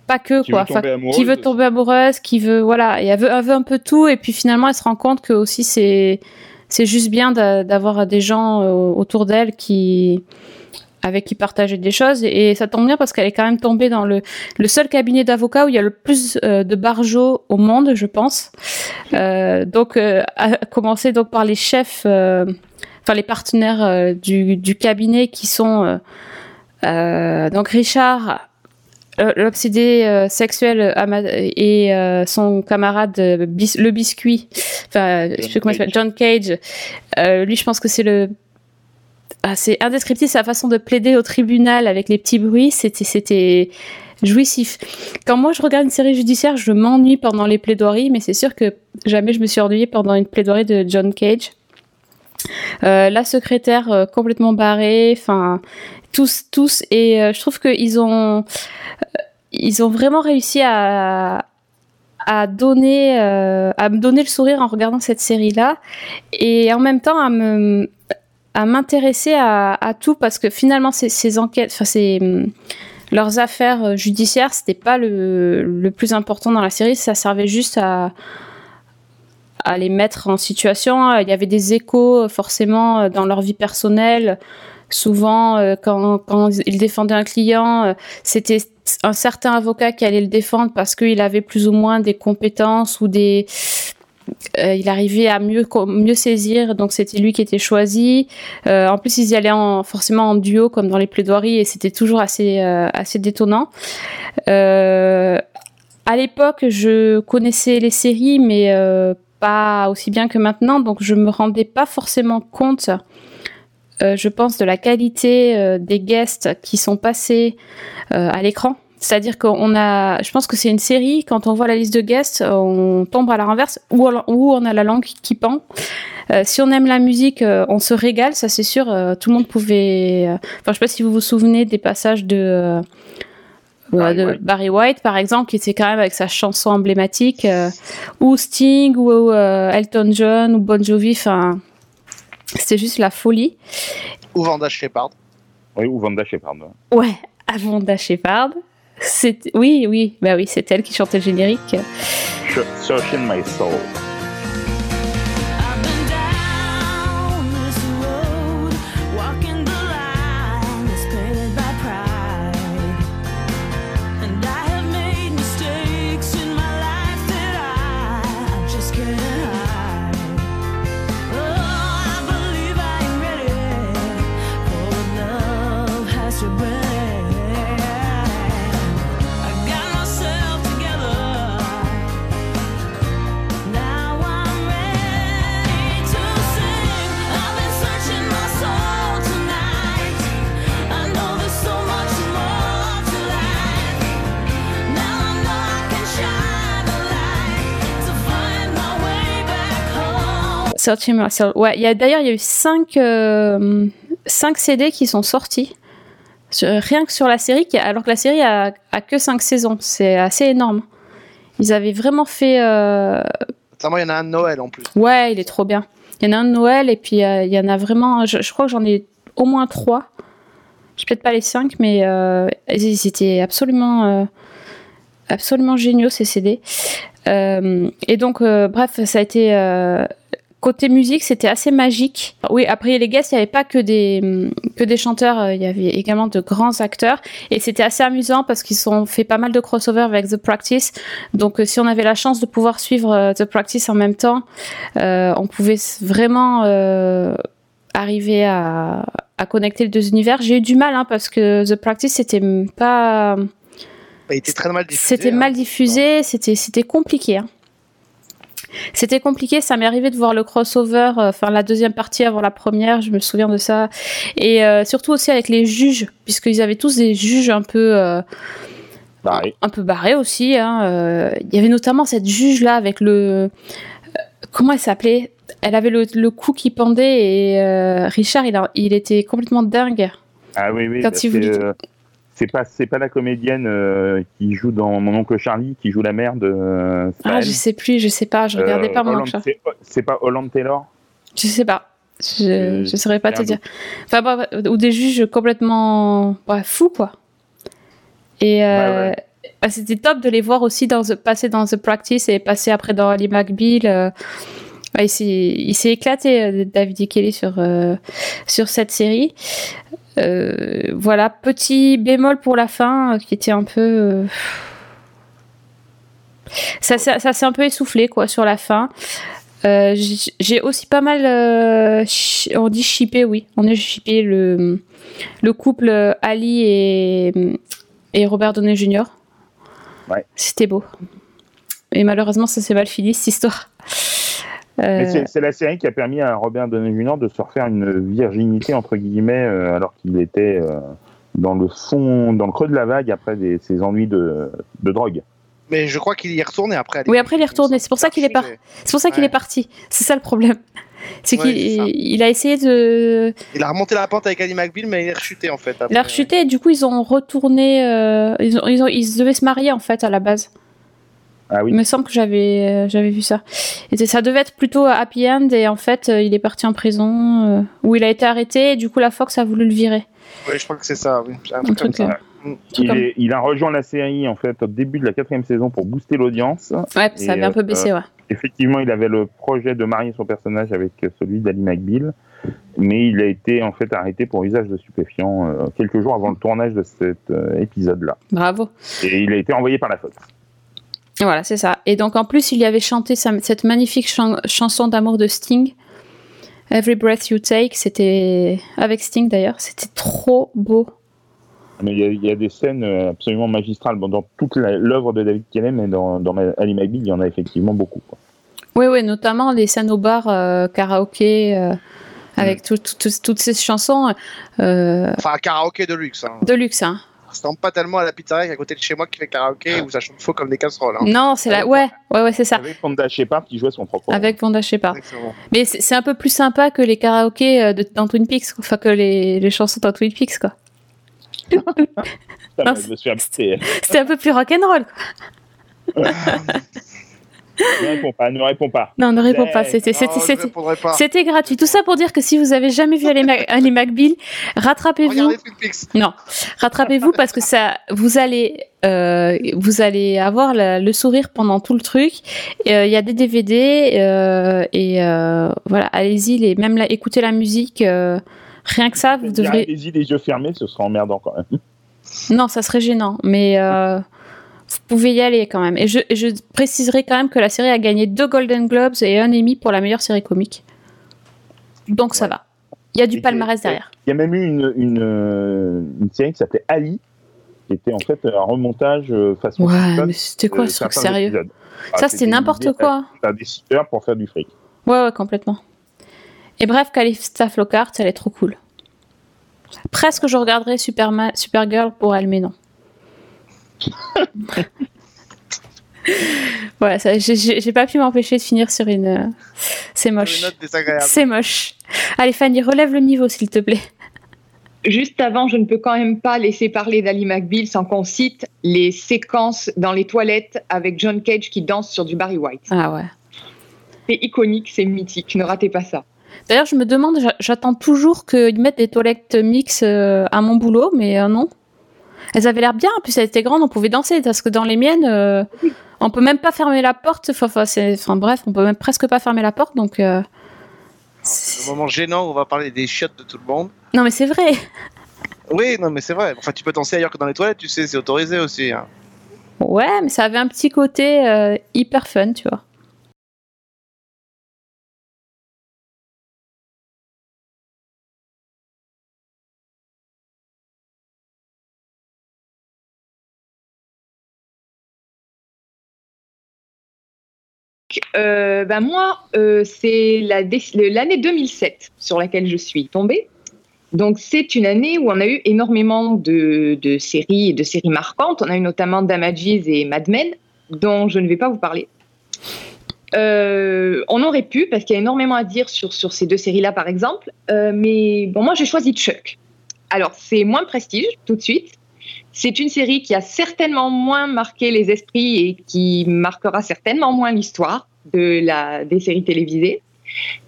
pas que Qui quoi, veut tomber Enfin, amoureuse qui veut tomber amoureuse, qui veut voilà, et elle veut, elle veut un peu tout, et puis finalement elle se rend compte que aussi c'est c'est juste bien d'a- d'avoir des gens euh, autour d'elle qui avec qui partager des choses. Et ça tombe bien parce qu'elle est quand même tombée dans le, le seul cabinet d'avocats où il y a le plus euh, de barjots au monde, je pense. Euh, donc, euh, à commencer donc par les chefs, enfin les partenaires du, du cabinet qui sont donc Richard, l'obsédé euh, sexuel euh, et euh, son camarade euh, le biscuit, enfin je sais comment s'appelle, John Cage. Euh, lui, je pense que c'est le ah, c'est indescriptible sa façon de plaider au tribunal avec les petits bruits. C'était, c'était jouissif. Quand moi je regarde une série judiciaire, je m'ennuie pendant les plaidoiries, mais c'est sûr que jamais je me suis ennuyée pendant une plaidoirie de John Cage. Euh, la secrétaire euh, complètement barrée, enfin tous, tous, et euh, je trouve qu'ils ont, euh, ils ont vraiment réussi à à donner euh, à me donner le sourire en regardant cette série là et en même temps à à m'intéresser à, à tout parce que finalement ces, enquêtes, enfin hum, leurs affaires euh, judiciaires, c'était pas le, le plus important dans la série, ça servait juste à à les mettre en situation. Il y avait des échos forcément euh, dans leur vie personnelle. Souvent, euh, quand, quand ils défendaient un client, euh, c'était un certain avocat qui allait le défendre parce qu'il avait plus ou moins des compétences ou des euh, il arrivait à mieux mieux saisir. Donc c'était lui qui était choisi. Euh, en plus ils y allaient en, forcément en duo comme dans les plaidoiries et c'était toujours assez assez détonnant. À l'époque je connaissais les séries mais pas aussi bien que maintenant. Donc je me rendais pas forcément compte euh, je pense de la qualité euh, des guests qui sont passés euh, à l'écran c'est-à-dire qu'on a, je pense que c'est une série, quand on voit la liste de guests, on tombe à la renverse, ou, on a la langue qui pend. Euh, si on aime la musique, euh, on se régale, ça c'est sûr. euh, tout le monde pouvait. euh, Enfin, je sais pas si vous vous souvenez des passages de. Barry de White. Barry White, par exemple, qui était quand même avec sa chanson emblématique, euh, ou Sting, ou euh, Elton John, ou Bon Jovi. Enfin, c'était juste la folie. Ou Vanda Shepard. Oui, ou Vanda Shepard. ouais. Ouais, Avonda Shepard. Oui, oui, bah oui, c'est elle qui chantait le générique. Searching My Soul. Searching. Ouais, il y a d'ailleurs il y a eu 5 cinq CD qui sont sortis. Sur- rien que sur la série, qui- alors que la série a, a que 5 saisons. C'est assez énorme. Ils avaient vraiment fait. euh, il y en a un de Noël en plus. Ouais, il est trop bien. Il y en a un de Noël et puis euh, il y en a vraiment. Je, je crois que j'en ai au moins trois. Je peut-être pas les cinq, mais euh, ils étaient absolument, euh, absolument géniaux ces CD. Euh, et donc, euh, bref, ça a été euh, côté musique, c'était assez magique. Oui, après les guests, il n'y avait pas que des que des chanteurs, euh, il y avait également de grands acteurs et c'était assez amusant parce qu'ils ont fait pas mal de crossover avec The Practice. Donc, euh, si on avait la chance de pouvoir suivre euh, The Practice en même temps, euh, on pouvait vraiment euh, arriver à, à connecter les deux univers. J'ai eu du mal hein, parce que The Practice c'était pas, Bah, il était très mal diffusé. c'était hein. mal diffusé, c'était c'était compliqué. hein. C'était compliqué, ça m'est arrivé de voir le crossover, euh, enfin la deuxième partie avant la première, je me souviens de ça. Et euh, surtout aussi avec les juges, puisqu'ils avaient tous des juges un peu, euh, Pareil. un peu barrés aussi. hein, Il y avait notamment cette juge là avec le, comment elle s'appelait? Elle avait le, le cou qui pendait et Richard, il, a- il était complètement dingue. Ah oui, oui. Quand bah, il voulait- c'est, pas, c'est pas la comédienne euh, qui joue dans Mon oncle Charlie, qui joue la mère de. euh, Ah, je sais plus, je sais pas, je regardais Euh, pas mon oncle. c'est, c'est pas Holland Taylor? Je sais pas. Je, je saurais pas te dire. Enfin, bref, ou des juges complètement ouais, fous, quoi. Et Ouais, bah, c'était top de les voir aussi dans the- passer dans The Practice et passer après dans Ali McBeal. Ouais, il s'est éclaté, euh, David. Kelly, sur, euh, sur cette série. Euh, voilà, petit bémol pour la fin, qui était un peu. euh, Ça, ça, ça s'est un peu essoufflé, quoi, sur la fin. J'ai aussi pas mal. on dit shippé, oui. On est shippé le, le couple Ali et, et Robert Downey Jr. Ouais. C'était beau. Et malheureusement, ça s'est mal fini, cette histoire. Euh, Mais c'est, la série qui a permis à Robert Downey Jr. de se refaire une virginité, entre guillemets, euh, alors qu'il était euh, dans le fond, dans le creux de la vague après des, ses ennuis de, de drogue. Mais je crois qu'il y est retourné après. Oui, après, il est retourné. C'est pour ça qu'il est par- C'est pour ça qu'il Ouais. est parti. C'est ça le problème. C'est Ouais, qu'il a essayé de. Il a remonté la pente avec Ali McBeal, mais il est rechuté en fait. après. Il a rechuté et du coup, ils ont retourné. euh, ils, ont, ils, ont- ils devaient se marier en fait à la base. Ah oui. Il me semble que j'avais euh, j'avais vu ça. Et ça devait être plutôt happy end et en fait euh, il est parti en prison euh, où il a été arrêté et du coup la Fox a voulu le virer. Ouais, je crois que c'est ça. Oui. Un Un truc comme truc. ça. Il, comme- est- il a rejoint la série en fait au début de la quatrième saison pour booster l'audience. Ouais, ça avait un peu euh, baissé, ouais. Effectivement, il avait le projet de marier son personnage avec celui d'Ali McBeal, mais il a été en fait arrêté pour usage de stupéfiants euh, quelques jours avant le tournage de cet euh, épisode-là. Bravo. Et il a été envoyé par la Fox. Voilà, c'est ça. Et donc en plus il y avait chanté sa- cette magnifique chan- chanson d'amour de Sting. Every Breath You Take, c'était avec Sting d'ailleurs, c'était trop beau. Mais il y, a, il y a des scènes euh, absolument magistrales Bon, dans toute l'œuvre de David Kelly, mais dans, dans Ali McBeal, il y en a effectivement beaucoup. quoi. Oui, oui, notamment les scènes au bar, euh, karaoké, euh, avec tout- tout- tout- toutes ces chansons euh, Enfin, karaoké de luxe. Hein. de luxe. Hein. Ça ressemble pas tellement à la pizzeria qui est à côté de chez moi qui fait karaoké où ça chante faux comme des casseroles. Hein. Non, c'est la. Ouais, ouais, ouais, c'est ça. Avec Fonda Shepard qui jouait son propre. Avec Vanda Shepard. Mais c'est un peu plus sympa que les karaokés euh, de, dans Twin Peaks, enfin que les, les chansons dans Twin Peaks, quoi. C'était un peu plus rock'n'roll. Ne réponds pas, ne réponds pas. Non, ne réponds pas. C'était, gratuit. Tout ça pour dire que si vous avez jamais vu Ali, Mac- Ali McBeal, rattrapez-vous. Non, rattrapez-vous parce que ça, vous allez, euh, vous allez avoir la- le sourire pendant tout le truc. Euh, Il y a des DVD euh, et euh, voilà, allez-y, les, même la, écoutez la musique. euh, rien que ça, vous devrez. Allez-y les yeux fermés, ce sera emmerdant quand même. Non, ça serait gênant, mais euh, vous pouvez y aller quand même. Et je, je préciserai quand même que la série a gagné deux Golden Globes et un Emmy pour la meilleure série comique. Donc ça Ouais. va. Il y a du Et palmarès derrière. Il y a même eu une, une, euh, une série qui s'appelait Ali, qui était en fait un remontage euh, façon. Ouais, mais c'était quoi ce truc sérieux épisodes. Ah, Ça, c'était n'importe quoi. à des décideurs pour faire du fric. Ouais, ouais, complètement. Et bref, Calista Flockhart, elle est trop cool. Presque je regarderais Superman, Supergirl pour elle, mais non. Voilà, ça, j'ai- pas pu m'empêcher de finir sur une. euh, C'est Une moche. note désagréable. C'est moche. Allez, Fanny, relève le niveau, s'il te plaît. Juste avant, je ne peux quand même pas laisser parler d'Ali McBeal sans qu'on cite les séquences dans les toilettes avec John Cage qui danse sur du Barry White. Ah ouais. C'est iconique, c'est mythique, ne ratez pas ça. D'ailleurs, je me demande, j'a- j'attends toujours qu'ils mettent des toilettes mix euh, à mon boulot, mais euh, non. Elles avaient l'air bien, en plus elles étaient grandes, on pouvait danser, parce que dans les miennes, euh, on peut même pas fermer la porte. Enfin, bref, on peut même presque pas fermer la porte, donc. euh, C'est le moment gênant où on va parler des chiottes de tout le monde. Non, mais c'est vrai. Oui, non, mais c'est vrai. Enfin, tu peux danser ailleurs que dans les toilettes, tu sais, c'est autorisé aussi. hein. Ouais, mais ça avait un petit côté euh, hyper fun, tu vois. Euh, ben moi, euh, c'est l'année 2007 sur laquelle je suis tombée. Donc c'est une année où on a eu énormément de, de séries et de séries marquantes. On a eu notamment Damages et Mad Men, dont je ne vais pas vous parler. Euh, on aurait pu, parce qu'il y a énormément à dire sur, sur ces deux séries-là, par exemple. Euh, mais bon, moi, j'ai choisi Chuck. Alors, c'est moins prestige, tout de suite. C'est une série qui a certainement moins marqué les esprits et qui marquera certainement moins l'histoire de la, des séries télévisées.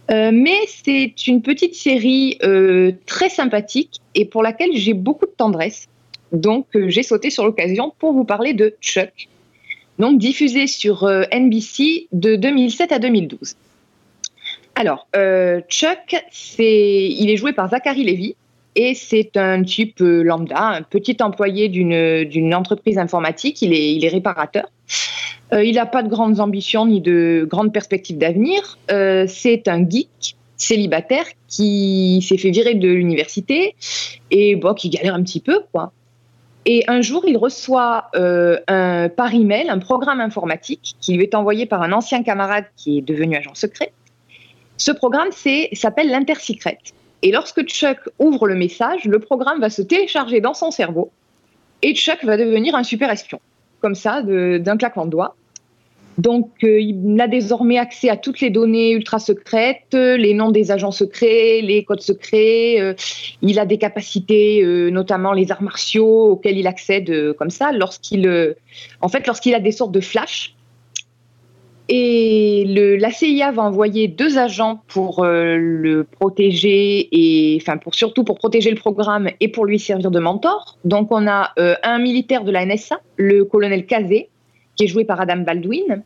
Euh, mais c'est une petite série euh, très sympathique et pour laquelle j'ai beaucoup de tendresse. Donc, euh, j'ai sauté sur l'occasion pour vous parler de Chuck, donc diffusée sur NBC de 2007 à 2012. Alors, Chuck, c'est, il est joué par Zachary Levy et c'est un type euh, lambda, un petit employé d'une, entreprise informatique. Il est, il est réparateur. Euh, il n'a pas de grandes ambitions ni de grandes perspectives d'avenir. Euh, c'est un geek célibataire qui s'est fait virer de l'université et bon, qui galère un petit peu, quoi. Et un jour, il reçoit euh, un, par email un programme informatique qui lui est envoyé par un ancien camarade qui est devenu agent secret. Ce programme s'appelle l'Intersecret. Et lorsque Chuck ouvre le message, le programme va se télécharger dans son cerveau et Chuck va devenir un super espion, comme ça, d'un claquement de doigts. Donc, euh, il a désormais accès à toutes les données ultra secrètes, euh, les noms des agents secrets, les codes secrets. euh, il a des capacités, notamment les arts martiaux, auxquels il accède comme ça. Lorsqu'il, en fait, lorsqu'il a des sortes de flash. Et la CIA va envoyer deux agents pour euh, le protéger et, enfin, pour surtout pour protéger le programme et pour lui servir de mentor. Donc, on a euh, un militaire de la NSA, le colonel Kazé, qui est joué par Adam Baldwin,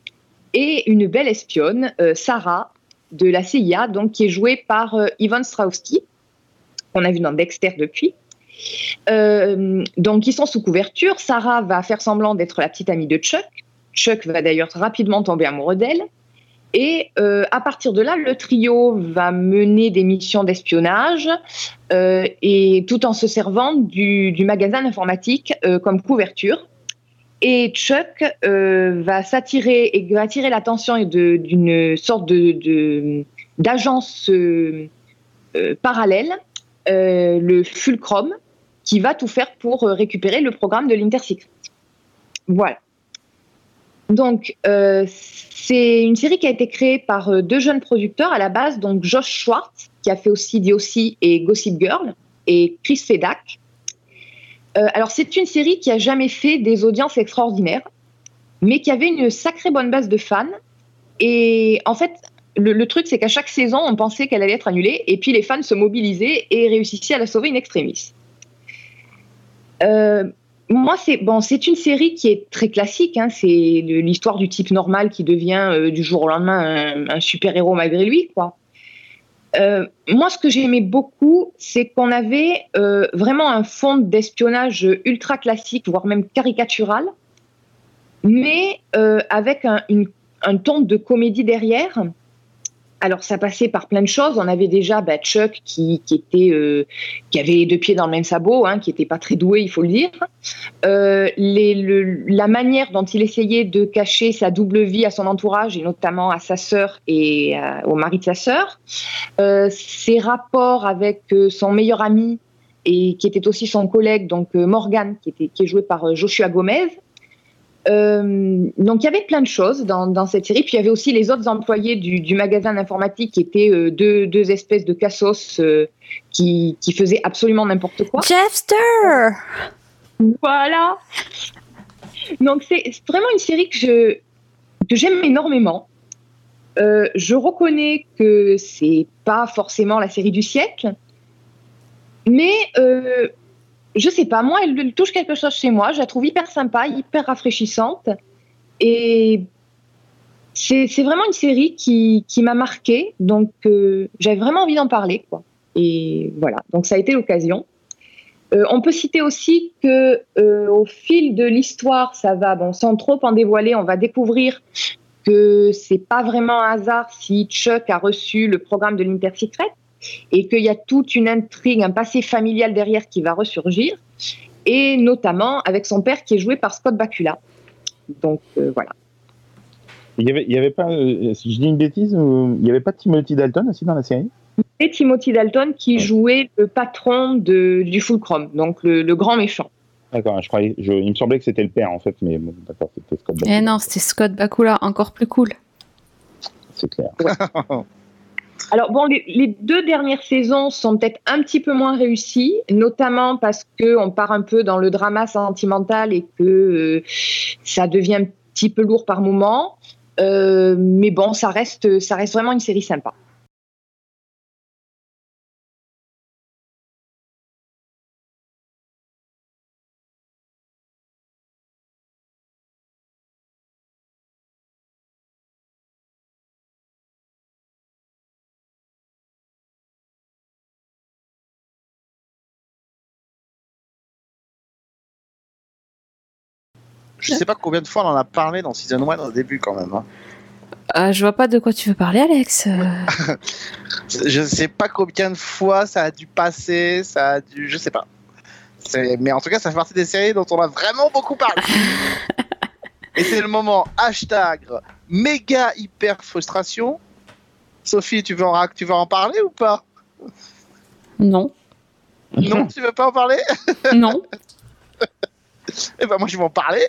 et une belle espionne, euh, Sarah, de la CIA, donc qui est jouée par Yvonne Strahovski, qu'on a vu dans Dexter depuis. Donc, ils sont sous couverture. Sarah va faire semblant d'être la petite amie de Chuck. Chuck va d'ailleurs rapidement tomber amoureux d'elle. Et euh, à partir de là, le trio va mener des missions d'espionnage euh, et tout en se servant du, magasin informatique euh, comme couverture. Et Chuck va s'attirer et va attirer l'attention d'une sorte de, d'agence parallèle, le Fulcrum, qui va tout faire pour récupérer le programme de l'Intersecret. Voilà. Donc, euh, c'est une série qui a été créée par euh, deux jeunes producteurs à la base, donc Josh Schwartz, qui a fait aussi The O.C. et Gossip Girl, et Chris Fedak. Euh, alors, c'est une série qui a jamais fait des audiences extraordinaires, mais qui avait une sacrée bonne base de fans. Et en fait, le, truc, c'est qu'à chaque saison, on pensait qu'elle allait être annulée, et puis les fans se mobilisaient et réussissaient à la sauver in extremis. Moi, c'est bon, c'est une série qui est très classique. hein, c'est l'histoire du type normal qui devient euh, du jour au lendemain un, un super-héros malgré lui, quoi. Euh, moi, ce que j'aimais beaucoup, c'est qu'on avait euh, vraiment un fond d'espionnage ultra classique, voire même caricatural, mais avec un ton de comédie derrière. Alors, ça passait par plein de choses. On avait déjà bah, Chuck qui, était, euh, qui avait deux pieds dans le même sabot, hein, qui n'était pas très doué, il faut le dire. Euh, la manière dont il essayait de cacher sa double vie à son entourage, et notamment à sa sœur et au mari de sa sœur. Euh, ses rapports avec son meilleur ami et qui était aussi son collègue, donc Morgan, qui, était, qui est joué par Joshua Gomez. Euh, donc il y avait plein de choses dans, dans cette série. Puis il y avait aussi les autres employés du, du magasin d'informatique qui étaient euh, deux, deux espèces de cassos euh, qui, qui faisaient absolument n'importe quoi. Jeffster Voilà. Donc c'est vraiment une série que je que j'aime énormément. Je reconnais que c'est pas forcément la série du siècle, mais je sais pas, moi elle, touche quelque chose chez moi. Je la trouve hyper sympa, hyper rafraîchissante, et c'est c'est vraiment une série qui, qui m'a marquée. Donc euh, j'avais vraiment envie d'en parler, quoi. Et voilà, donc ça a été l'occasion. Euh, on peut citer aussi que euh, au fil de l'histoire, ça va, bon, sans trop en dévoiler, on va découvrir que c'est pas vraiment un hasard si Chuck a reçu le programme de l'Intersecret et qu'il y a toute une intrigue, un passé familial derrière qui va ressurgir, et notamment avec son père qui est joué par Scott Bakula. Donc euh, voilà. Il y avait, pas, euh, si je dis une bêtise, euh, il n'y avait pas Timothy Dalton aussi dans la série? Et Timothy Dalton qui Ouais. jouait le patron de, du Fulcrum, donc le, le grand méchant. D'accord, je croyais, je- il me semblait que c'était le père en fait, mais bon, d'accord, c'était Scott Eh Bakula, non, c'était Scott Bakula, encore plus cool. c'est clair. Alors bon, les, deux dernières saisons sont peut-être un petit peu moins réussies, notamment parce que on part un peu dans le drama sentimental et que euh, ça devient un petit peu lourd par moment. Euh, mais bon, ça reste, ça reste vraiment une série sympa. Je sais pas combien de fois on en a parlé dans Season 1 au début quand même. hein. Euh, je vois pas de quoi tu veux parler, Alex. Je sais pas combien de fois ça a dû passer, ça a dû. Je sais pas. Mais en tout cas, ça fait partie des séries dont on a vraiment beaucoup parlé. Et c'est le moment hashtag méga hyper frustration. Sophie, tu veux en, tu veux en parler ou pas? Non, Non, tu veux pas en parler? Non. Eh ben moi je vais en parler.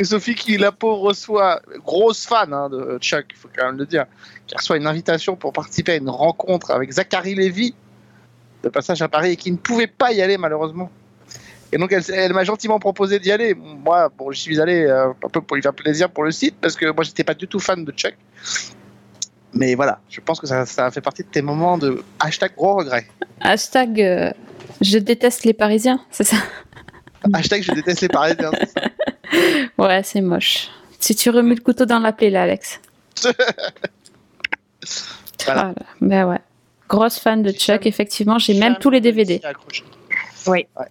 Que Sophie, qui la pauvre reçoit, grosse fan hein, de Chuck, il faut quand même le dire, qui reçoit une invitation pour participer à une rencontre avec Zachary Lévy, de passage à Paris, et qui ne pouvait pas y aller malheureusement. Et donc elle, elle m'a gentiment proposé d'y aller. Moi, bon, je suis allé euh, un peu pour lui faire plaisir pour le site, parce que moi j'étais pas du tout fan de Chuck. Mais voilà, je pense que ça, ça fait partie de tes moments de hashtag gros regret. Hashtag euh, je déteste les Parisiens, c'est ça? Hashtag je déteste les Parisiens. c'est ça. Ouais, c'est moche. Si tu remues le couteau dans la plaie, là, Alex. Voilà. Là, ben ouais. Grosse fan de Chuck, effectivement. J'ai même tous les DVD. Accroché.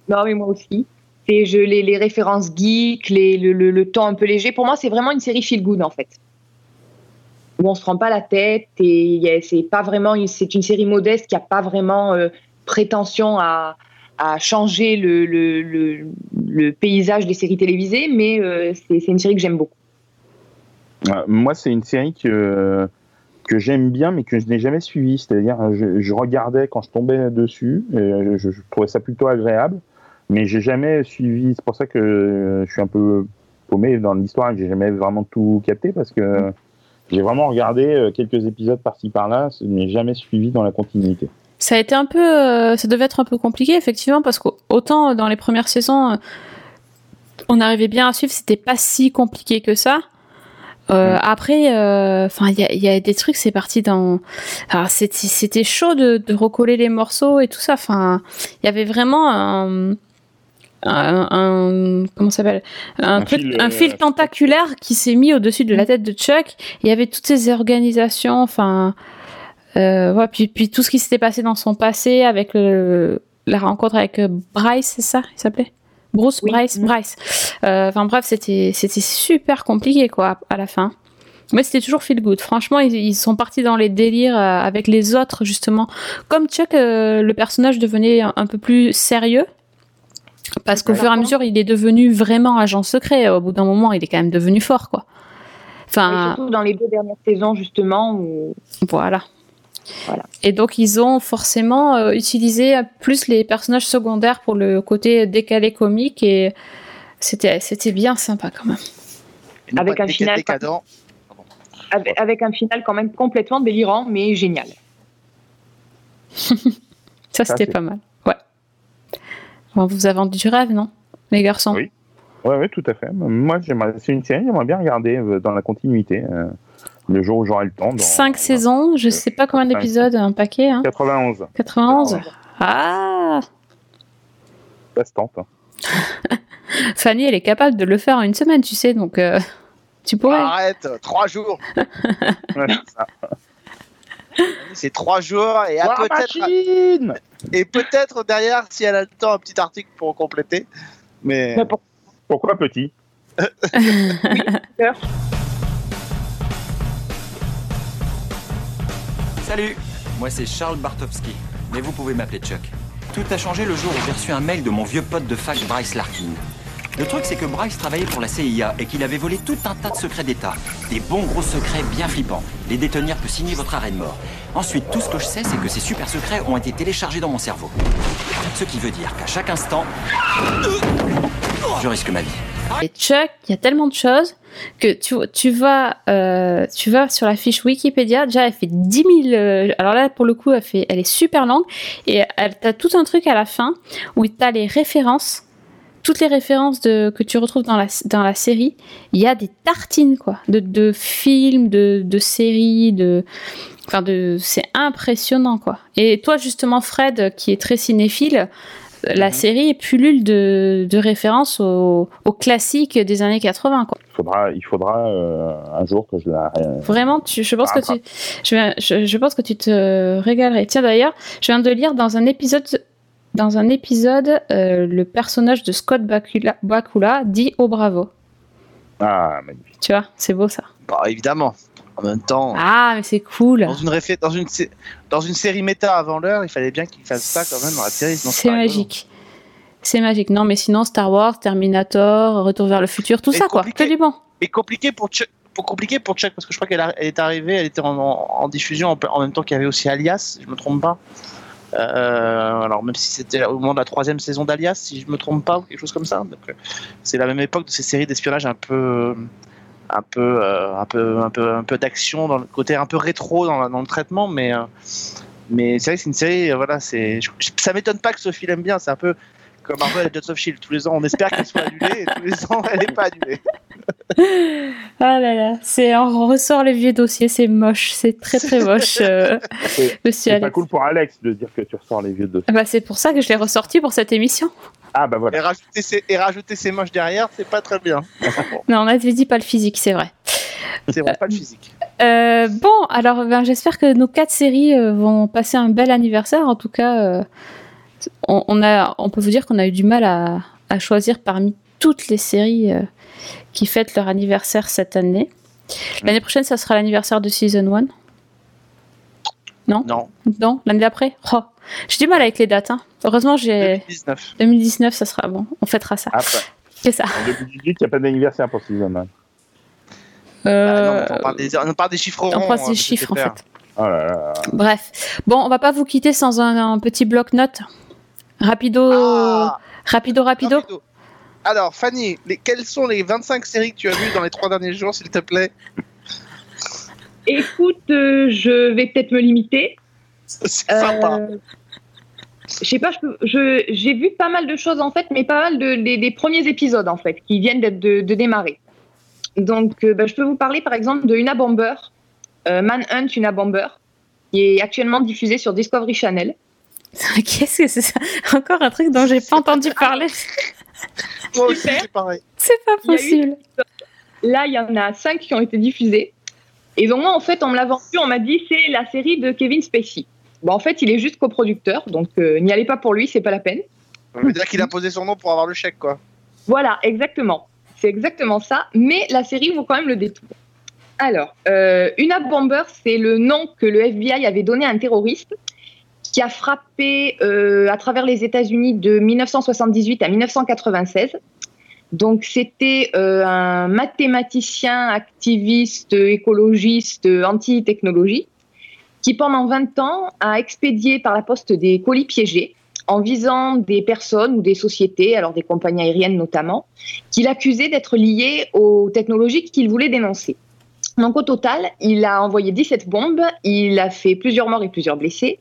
Non, mais moi aussi. C'est je, les, les références geeks, les, le, le, le ton un peu léger. Pour moi, c'est vraiment une série feel good en fait. Où on se prend pas la tête et il y a- c'est pas vraiment, une- c'est une série modeste qui a pas vraiment euh, prétention à, à changer le, le, le, paysage des séries télévisées, mais euh, c'est une série que j'aime beaucoup. Euh, moi, c'est une série que, que j'aime bien, mais que je n'ai jamais suivie. C'est-à-dire, je, regardais quand je tombais dessus, et je, trouvais ça plutôt agréable, mais j'ai jamais suivi. C'est pour ça que euh, je suis un peu paumé dans l'histoire que j'ai jamais vraiment tout capté, parce que j'ai vraiment regardé euh, quelques épisodes par-ci par-là, mais jamais suivi dans la continuité. Ça a été un peu, euh, ça devait être un peu compliqué effectivement parce qu'autant dans les premières saisons, euh, on arrivait bien à suivre, c'était pas si compliqué que ça. Euh, Après, euh, enfin, il y a, il y a des trucs, c'est parti dans. C'était, chaud de, de recoller les morceaux et tout ça. Enfin, il y avait vraiment un, un, un- comment s'appelle? Un, fil, un euh, tentaculaire qui s'est mis au-dessus de la tête de Chuck. Il y avait toutes ces organisations, enfin, euh, ouais, puis, puis tout ce qui s'était passé dans son passé avec le, la rencontre avec euh, Bryce, c'est ça, il s'appelait? Bruce, Oui. Bryce, Mm. Bryce. Euh, Enfin bref, c'était super compliqué quoi à la fin. Mais c'était toujours feel good. Franchement, ils, ils sont partis dans les délires euh, avec les autres justement. Comme Chuck, euh, le personnage devenait un, un peu plus sérieux. Parce qu'au fur et à mesure, il est devenu vraiment agent secret. Au bout d'un moment, il est quand même devenu fort, quoi. Enfin, surtout dans les deux dernières saisons, justement, où voilà. Voilà. Et donc, ils ont forcément euh, utilisé plus les personnages secondaires pour le côté décalé comique et c'était c'était bien sympa quand même. Avec un final décadent. avec, avec un final quand même complètement délirant, mais génial. Ça, c'était pas mal. Ouais. Bon, vous avez vendu du rêve, non Les garçons? Oui. Ouais, ouais, tout à fait. Moi, j'aimerais, c'est une série, j'aimerais bien regarder euh, dans la continuité, euh, le jour où j'aurai le temps. Dans, Cinq dans saisons, je sais pas combien d'épisodes, un paquet, hein 91. 91 Ah Ça se tente. hein. Fanny, elle est capable de le faire en une semaine, tu sais, donc euh, tu pourrais. Arrête, trois jours. Ouais, c'est trois jours et à peut-être et peut-être derrière si elle a le temps un petit article pour compléter. Mais Mais pour- Pourquoi petit? Salut, moi c'est Charles Bartowski, mais vous pouvez m'appeler Chuck. Tout a changé le jour où j'ai reçu un mail de mon vieux pote de fac Bryce Larkin. Le truc c'est que Bryce travaillait pour la CIA et qu'il avait volé tout un tas de secrets d'État. Des bons gros secrets bien flippants. Les détenir peut signer votre arrêt de mort. Ensuite, tout ce que je sais c'est que ces super secrets ont été téléchargés dans mon cerveau. Ce qui veut dire qu'à chaque instant, je risque ma vie. Et Chuck, il y a tellement de choses que tu, tu, vas, euh, tu vas sur la fiche Wikipédia. Déjà, elle fait 10 000. euh, alors là, pour le coup, elle, fait, elle est super longue. Et elle, t'as tout un truc à la fin où tu as les références. Toutes les références de, que tu retrouves dans la, dans la série, il y a des tartines, quoi. De, de films, de, de séries, de. Enfin, de, c'est impressionnant, quoi. Et toi, justement, Fred, qui est très cinéphile, la Mhm. série pullule de, de références aux, aux classiques des années 80. Quoi. Il faudra, il faudra euh, un jour que je la. euh, Vraiment, tu, je, pense Ah, que tu, je, je, je pense que tu te régalerais. Tiens, d'ailleurs, je viens de lire dans un épisode, dans un épisode euh, le personnage de Scott Bakula, Bakula dit au bravo. Ah, magnifique. Tu vois, c'est beau ça. bah, évidemment. En même temps, Ah, mais c'est cool. dans une dans une dans une série méta avant l'heure, il fallait bien qu'il fasse ça quand même dans la série. C'est magique. C'est magique. Non, mais sinon, Star Wars, Terminator, Retour vers le futur, tout Mais ça, quoi. compliqué. Du bon. Mais compliqué pour Chuck, pour compliqué pour Chuck parce que je crois qu'elle est arrivée, elle était en, en- en diffusion en, en même temps qu'il y avait aussi Alias, si je me trompe pas. Euh, alors même si c'était au moment de la troisième saison d'Alias, si je me trompe pas ou quelque chose comme ça. Donc euh, c'est la même époque de ces séries d'espionnage un peu, un peu, euh, un peu, un peu, un peu d'action dans le côté un peu rétro dans, le traitement, mais euh, mais c'est vrai que c'est une série, euh, voilà, c'est, je- ça m'étonne pas que Sophie l'aime bien, c'est un peu comme Marvel et Agents of Shield. Tous les ans, on espère qu'elle soit annulée, et tous les ans, elle n'est pas annulée. Ah là là, c'est on ressort les vieux dossiers, c'est moche, c'est très très moche, euh, C'est- Monsieur C'est pas cool pour Alex de dire que tu ressors les vieux dossiers. Ah Bah, c'est pour ça que je l'ai ressorti pour cette émission. Ah, bah voilà. Et rajouter ses, et rajouter ses moches derrière, c'est pas très bien. Non, on avait dit pas le physique, c'est vrai. C'est bon, pas le physique. Euh, bon, alors ben, j'espère que nos quatre séries euh, vont passer un bel anniversaire. En tout cas, euh, on, on a, on peut vous dire qu'on a eu du mal à, à choisir parmi toutes les séries euh, qui fêtent leur anniversaire cette année. L'année prochaine, ça sera l'anniversaire de Season 1. Non, Non, l'année d'après? Oh, J'ai du mal avec les dates. hein. Heureusement, j'ai 2019. 2019, ça sera bon. On fêtera ça. Après, C'est ça. en 2018, il n'y a pas d'anniversaire pour Season 1. Ah, non, Euh, mais on, parle des, on parle des chiffres ronds. on euh, des monsieur chiffres en fait. Oh là là. Bref. Bon, on va pas vous quitter sans un, un petit bloc-notes. Rapido, Ah, rapido, rapido. rapido. Alors, Fanny, les, quelles sont les 25 séries que tu as vues dans les trois derniers jours, s'il te plaît? Écoute, euh, je vais peut-être me limiter. C'est sympa. Euh, Je sais pas, j'ai vu pas mal de choses en fait, mais pas mal de, des, des premiers épisodes en fait, qui viennent d'être- de, de démarrer. Donc, euh, bah, je peux vous parler par exemple de Una Bomber, euh, Manhunt Una Bomber, qui est actuellement diffusée sur Discovery Channel. Qu'est-ce que c'est ça? Encore un truc dont j'ai pas entendu parler. Moi aussi, c'est pareil. C'est pas Il eu- possible. Là, il y en a cinq qui ont été diffusés. Et donc, moi, en fait, on me l'a vendu, on m'a dit c'est la série de Kevin Spacey. Bon, en fait, il est juste coproducteur, donc euh, n'y allez pas pour lui, c'est pas la peine. Ça veut dire qu'il a posé son nom pour avoir le chèque, quoi. Voilà, exactement. C'est exactement ça. Mais la série vaut quand même le détour. Alors, euh, Una Bomber, c'est le nom que le FBI avait donné à un terroriste qui a frappé euh, à travers les États-Unis de 1978 à 1996. Donc, c'était euh, un mathématicien, activiste, écologiste, anti-technologie, qui pendant 20 ans a expédié par la poste des colis piégés en visant des personnes ou des sociétés, alors des compagnies aériennes notamment, qu'il accusait d'être liées aux technologies qu'il voulait dénoncer. Donc au total, il a envoyé 17 bombes, il a fait plusieurs morts et plusieurs blessés,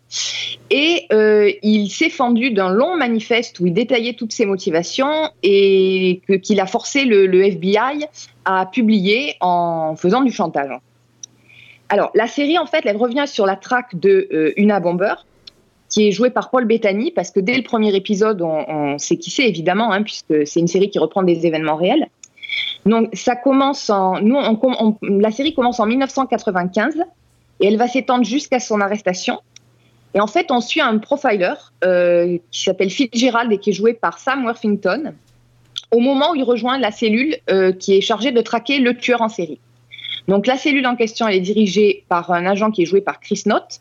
et euh, il s'est fendu d'un long manifeste où il détaillait toutes ses motivations et qu'il a forcé le FBI à publier en faisant du chantage. Alors la série, en fait, elle revient sur la traque de euh, Una Bomber, qui est jouée par Paul Bettany, parce que dès le premier épisode, on, sait qui c'est évidemment, hein, puisque c'est une série qui reprend des événements réels. Donc ça commence en, nous, la série commence en 1995 et elle va s'étendre jusqu'à son arrestation. Et en fait, on suit un profiler euh, qui s'appelle Fitzgerald et qui est joué par Sam Worthington au moment où il rejoint la cellule euh, qui est chargée de traquer le tueur en série. Donc la cellule en question, est dirigée par un agent qui est joué par Chris Knott.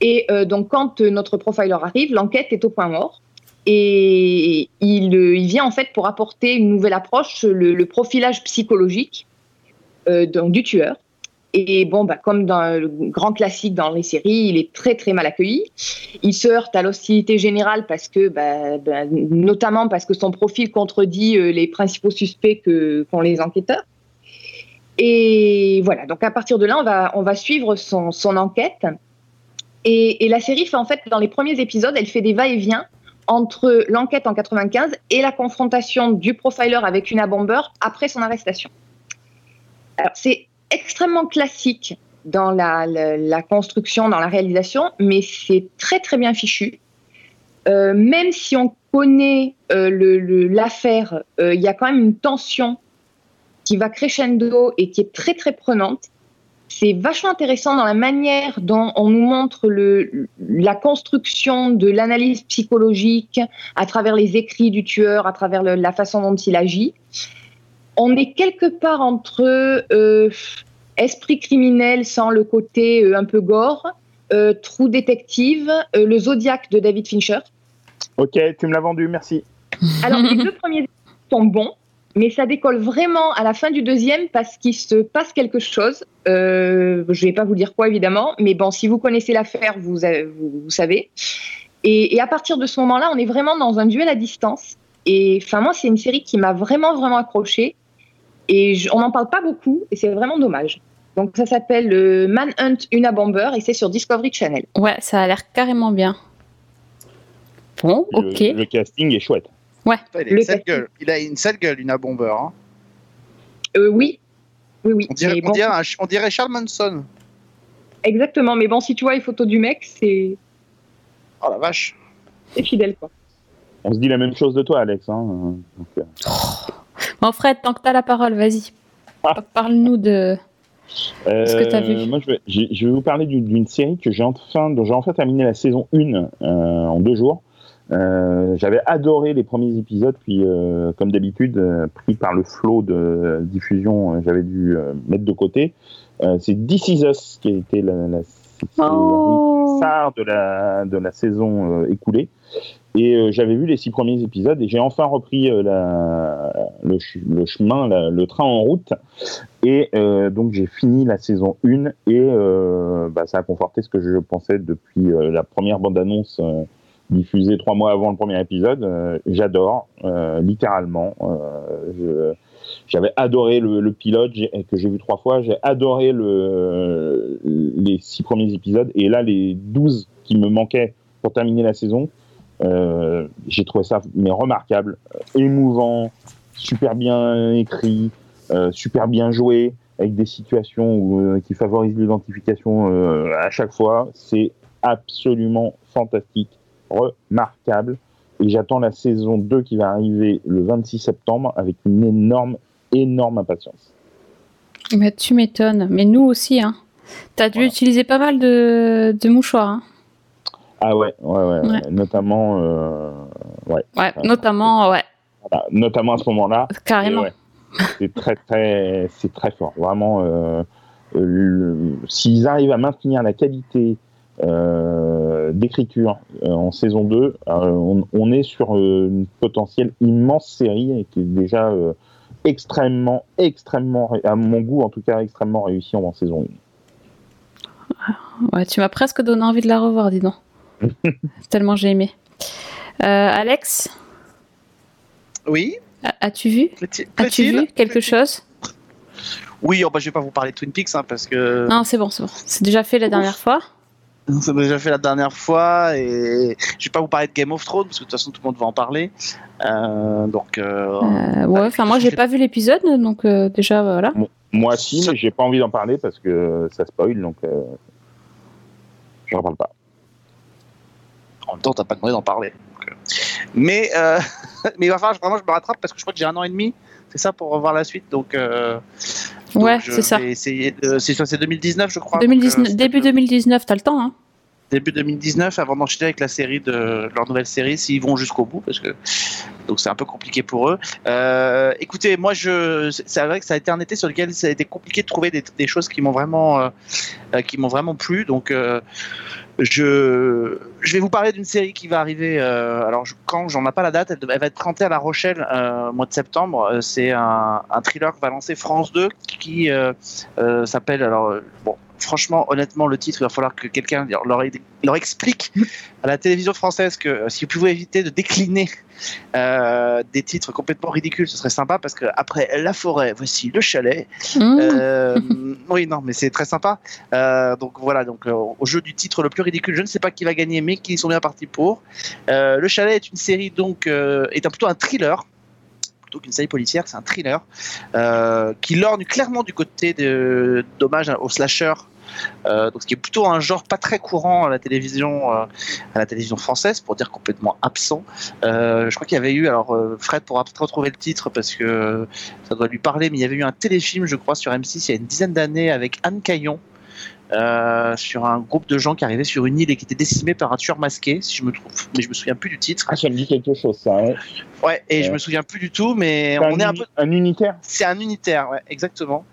Et euh, donc quand euh, notre profiler arrive, l'enquête est au point mort. Et il, euh, il vient en fait pour apporter une nouvelle approche, le, le profilage psychologique donc, du tueur. Et bon, bah, comme dans le grand classique dans les séries, il est très très mal accueilli. Il se heurte à l'hostilité générale parce que, bah, bah, notamment parce que son profil contredit les principaux suspects que qu'ont les enquêteurs. Et voilà, donc à partir de là, on va, on va suivre son, son enquête. Et, la série fait en fait, dans les premiers épisodes, elle fait des va-et-vient entre l'enquête en 95 et la confrontation du profiler avec une bomber après son arrestation. Alors, c'est extrêmement classique dans la, la- construction, dans la réalisation, mais c'est très très bien fichu. Euh, même si on connaît euh, l'affaire, euh, il y a quand même une tension qui va crescendo et qui est très très prenante. C'est vachement intéressant dans la manière dont on nous montre le, la construction de l'analyse psychologique à travers les écrits du tueur, à travers le- la façon dont il agit. On est quelque part entre euh, esprit criminel sans le côté euh, un peu gore, euh, trou détective, euh, le Zodiac de David Fincher. Ok, tu me l'as vendu, merci. Alors, les deux premiers sont bons, mais ça décolle vraiment à la fin du deuxième parce qu'il se passe quelque chose. Euh, je ne vais pas vous dire quoi, évidemment, mais bon, si vous connaissez l'affaire, vous, avez- vous, vous savez. Et, et à partir de ce moment-là, on est vraiment dans un duel à distance. Et enfin, moi, c'est une série qui m'a vraiment, vraiment accroché. Et je- on n'en parle pas beaucoup, et c'est vraiment dommage. Donc, ça s'appelle euh, Manhunt Una Bomber, et c'est sur Discovery Channel. Ouais, ça a l'air carrément bien. Bon, Le- ok. Le, casting est chouette. Putain, il, a une sale gueule. il a une sale gueule, une bomber. hein. Euh, oui. Oui, oui. On, dirait, on, bon, dirait un- on dirait Charles Manson. Exactement. Mais bon, si tu vois les photos du mec, c'est Oh la vache. c'est fidèle, quoi. On se dit la même chose de toi, Alex. Hein. Donc, euh, Bon, Fred, tant que t'as la parole, vas-y. Ah. Parle-nous de. Qu'est-ce que t'as vu Moi, je vais, je vais vous parler d'une, d'une série que j'ai enfin, dont j'ai enfin terminé la saison 1 euh, en deux jours. Euh, j'avais adoré les premiers épisodes, puis euh, comme d'habitude, euh, pris par le flot de diffusion, euh, j'avais dû euh, mettre de côté. Euh, c'est This Is Us qui a été la, la Oh. de la, de la saison euh, écoulée. Et euh, j'avais vu les six premiers épisodes et j'ai enfin repris euh, la, le, ch- le chemin, la- le train en route. Et euh, donc j'ai fini la saison 1 et euh, bah, ça a conforté ce que je pensais depuis euh, la première bande-annonce diffusée trois mois avant le premier épisode. Euh, J'adore, euh, littéralement. Euh, j'avais adoré le, pilote que j'ai vu trois fois. J'ai adoré le, les six premiers épisodes. Et là, les 12 qui me manquaient pour terminer la saison, j'ai trouvé ça mais remarquable, émouvant, super bien écrit, super bien joué, avec des situations qui favorisent l'identification à chaque fois. C'est absolument fantastique, remarquable. Et j'attends la saison 2 qui va arriver le 26 septembre avec une énorme, énorme impatience. Mais tu m'étonnes. Mais nous aussi, hein. T'as dû Voilà. utiliser pas mal de, de mouchoirs, hein. Ah ouais, ouais, ouais, Ouais. notamment, euh, ouais, Ouais, notamment, ouais, voilà, notamment à ce moment-là. carrément. Ouais, c'est très très c'est très fort vraiment euh, euh, s'ils arrivent à maintenir la qualité d'écriture euh, en saison 2 euh, on, on est sur euh, une potentielle immense série et qui est déjà euh, extrêmement extrêmement à mon goût en tout cas extrêmement réussi en saison 1 Ouais, tu m'as presque donné envie de la revoir, dis donc. Tellement j'ai aimé. Euh, Alex, Oui. as-tu vu? As-tu vu quelque chose? Oui, oh, bah, je vais pas vous parler de Twin Peaks hein, parce que Non, c'est bon, c'est bon. C'est déjà fait la dernière fois. Ça m'a déjà fait la dernière fois et je vais pas vous parler de Game of Thrones parce que de toute façon tout le monde va en parler. Euh, donc euh, Euh, ouais, enfin moi j'ai pas vu l'épisode, donc euh, déjà voilà. moi si mais j'ai pas envie d'en parler parce que ça spoil donc euh, j'en parle pas en même temps t'as pas demandé d'en parler. donc, euh. Mais euh, mais il va falloir que vraiment je me rattrape parce que je crois que j'ai un an et demi. C'est ça pour revoir la suite donc. Donc Ouais, c'est ça. C'est ça, c'est 2019 je crois. donc, 2019, euh, début 2019, t'as le temps, hein début 2019 avant d'enchaîner avec la série de leur nouvelle série s'ils vont jusqu'au bout parce que donc c'est un peu compliqué pour eux. Euh, écoutez, moi je c'est vrai que ça a été un été sur lequel ça a été compliqué de trouver des, choses qui m'ont vraiment euh, euh, qui m'ont vraiment plu donc je je vais vous parler d'une série qui va arriver alors quand j'en ai pas la date elle, va être présentée à La Rochelle au mois de septembre c'est un, un thriller que va lancer France 2 qui s'appelle alors bon franchement, honnêtement, le titre, il va falloir que quelqu'un leur, explique à la télévision française que euh, si vous pouvez éviter de décliner euh, des titres complètement ridicules, ce serait sympa parce que après la forêt, voici le chalet. Mmh. Euh, oui, non, mais c'est très sympa. Euh, donc voilà, donc au jeu du titre le plus ridicule, je ne sais pas qui va gagner, mais qui sont bien partis pour. Le chalet est une série donc est un, plutôt un thriller plutôt qu'une série policière, c'est un thriller euh, qui lorgne clairement du côté de d'hommage au slasher. Euh, donc ce qui est plutôt un genre pas très courant à la télévision euh, à la télévision française pour dire complètement absent je crois qu'il y avait eu alors Fred pourra peut-être retrouver le titre parce que ça doit lui parler mais il y avait eu un téléfilm je crois sur M6 il y a une dizaine d'années avec Anne Caillon euh, sur un groupe de gens qui arrivaient sur une île et qui étaient décimés par un tueur masqué, si je me trouve, mais je me souviens plus du titre. Ah, ça me dit quelque chose, ça. Ouais. Ouais, et je Ouais. me souviens plus du tout, mais on est un peu. un unitaire? C'est un unitaire, ouais, exactement.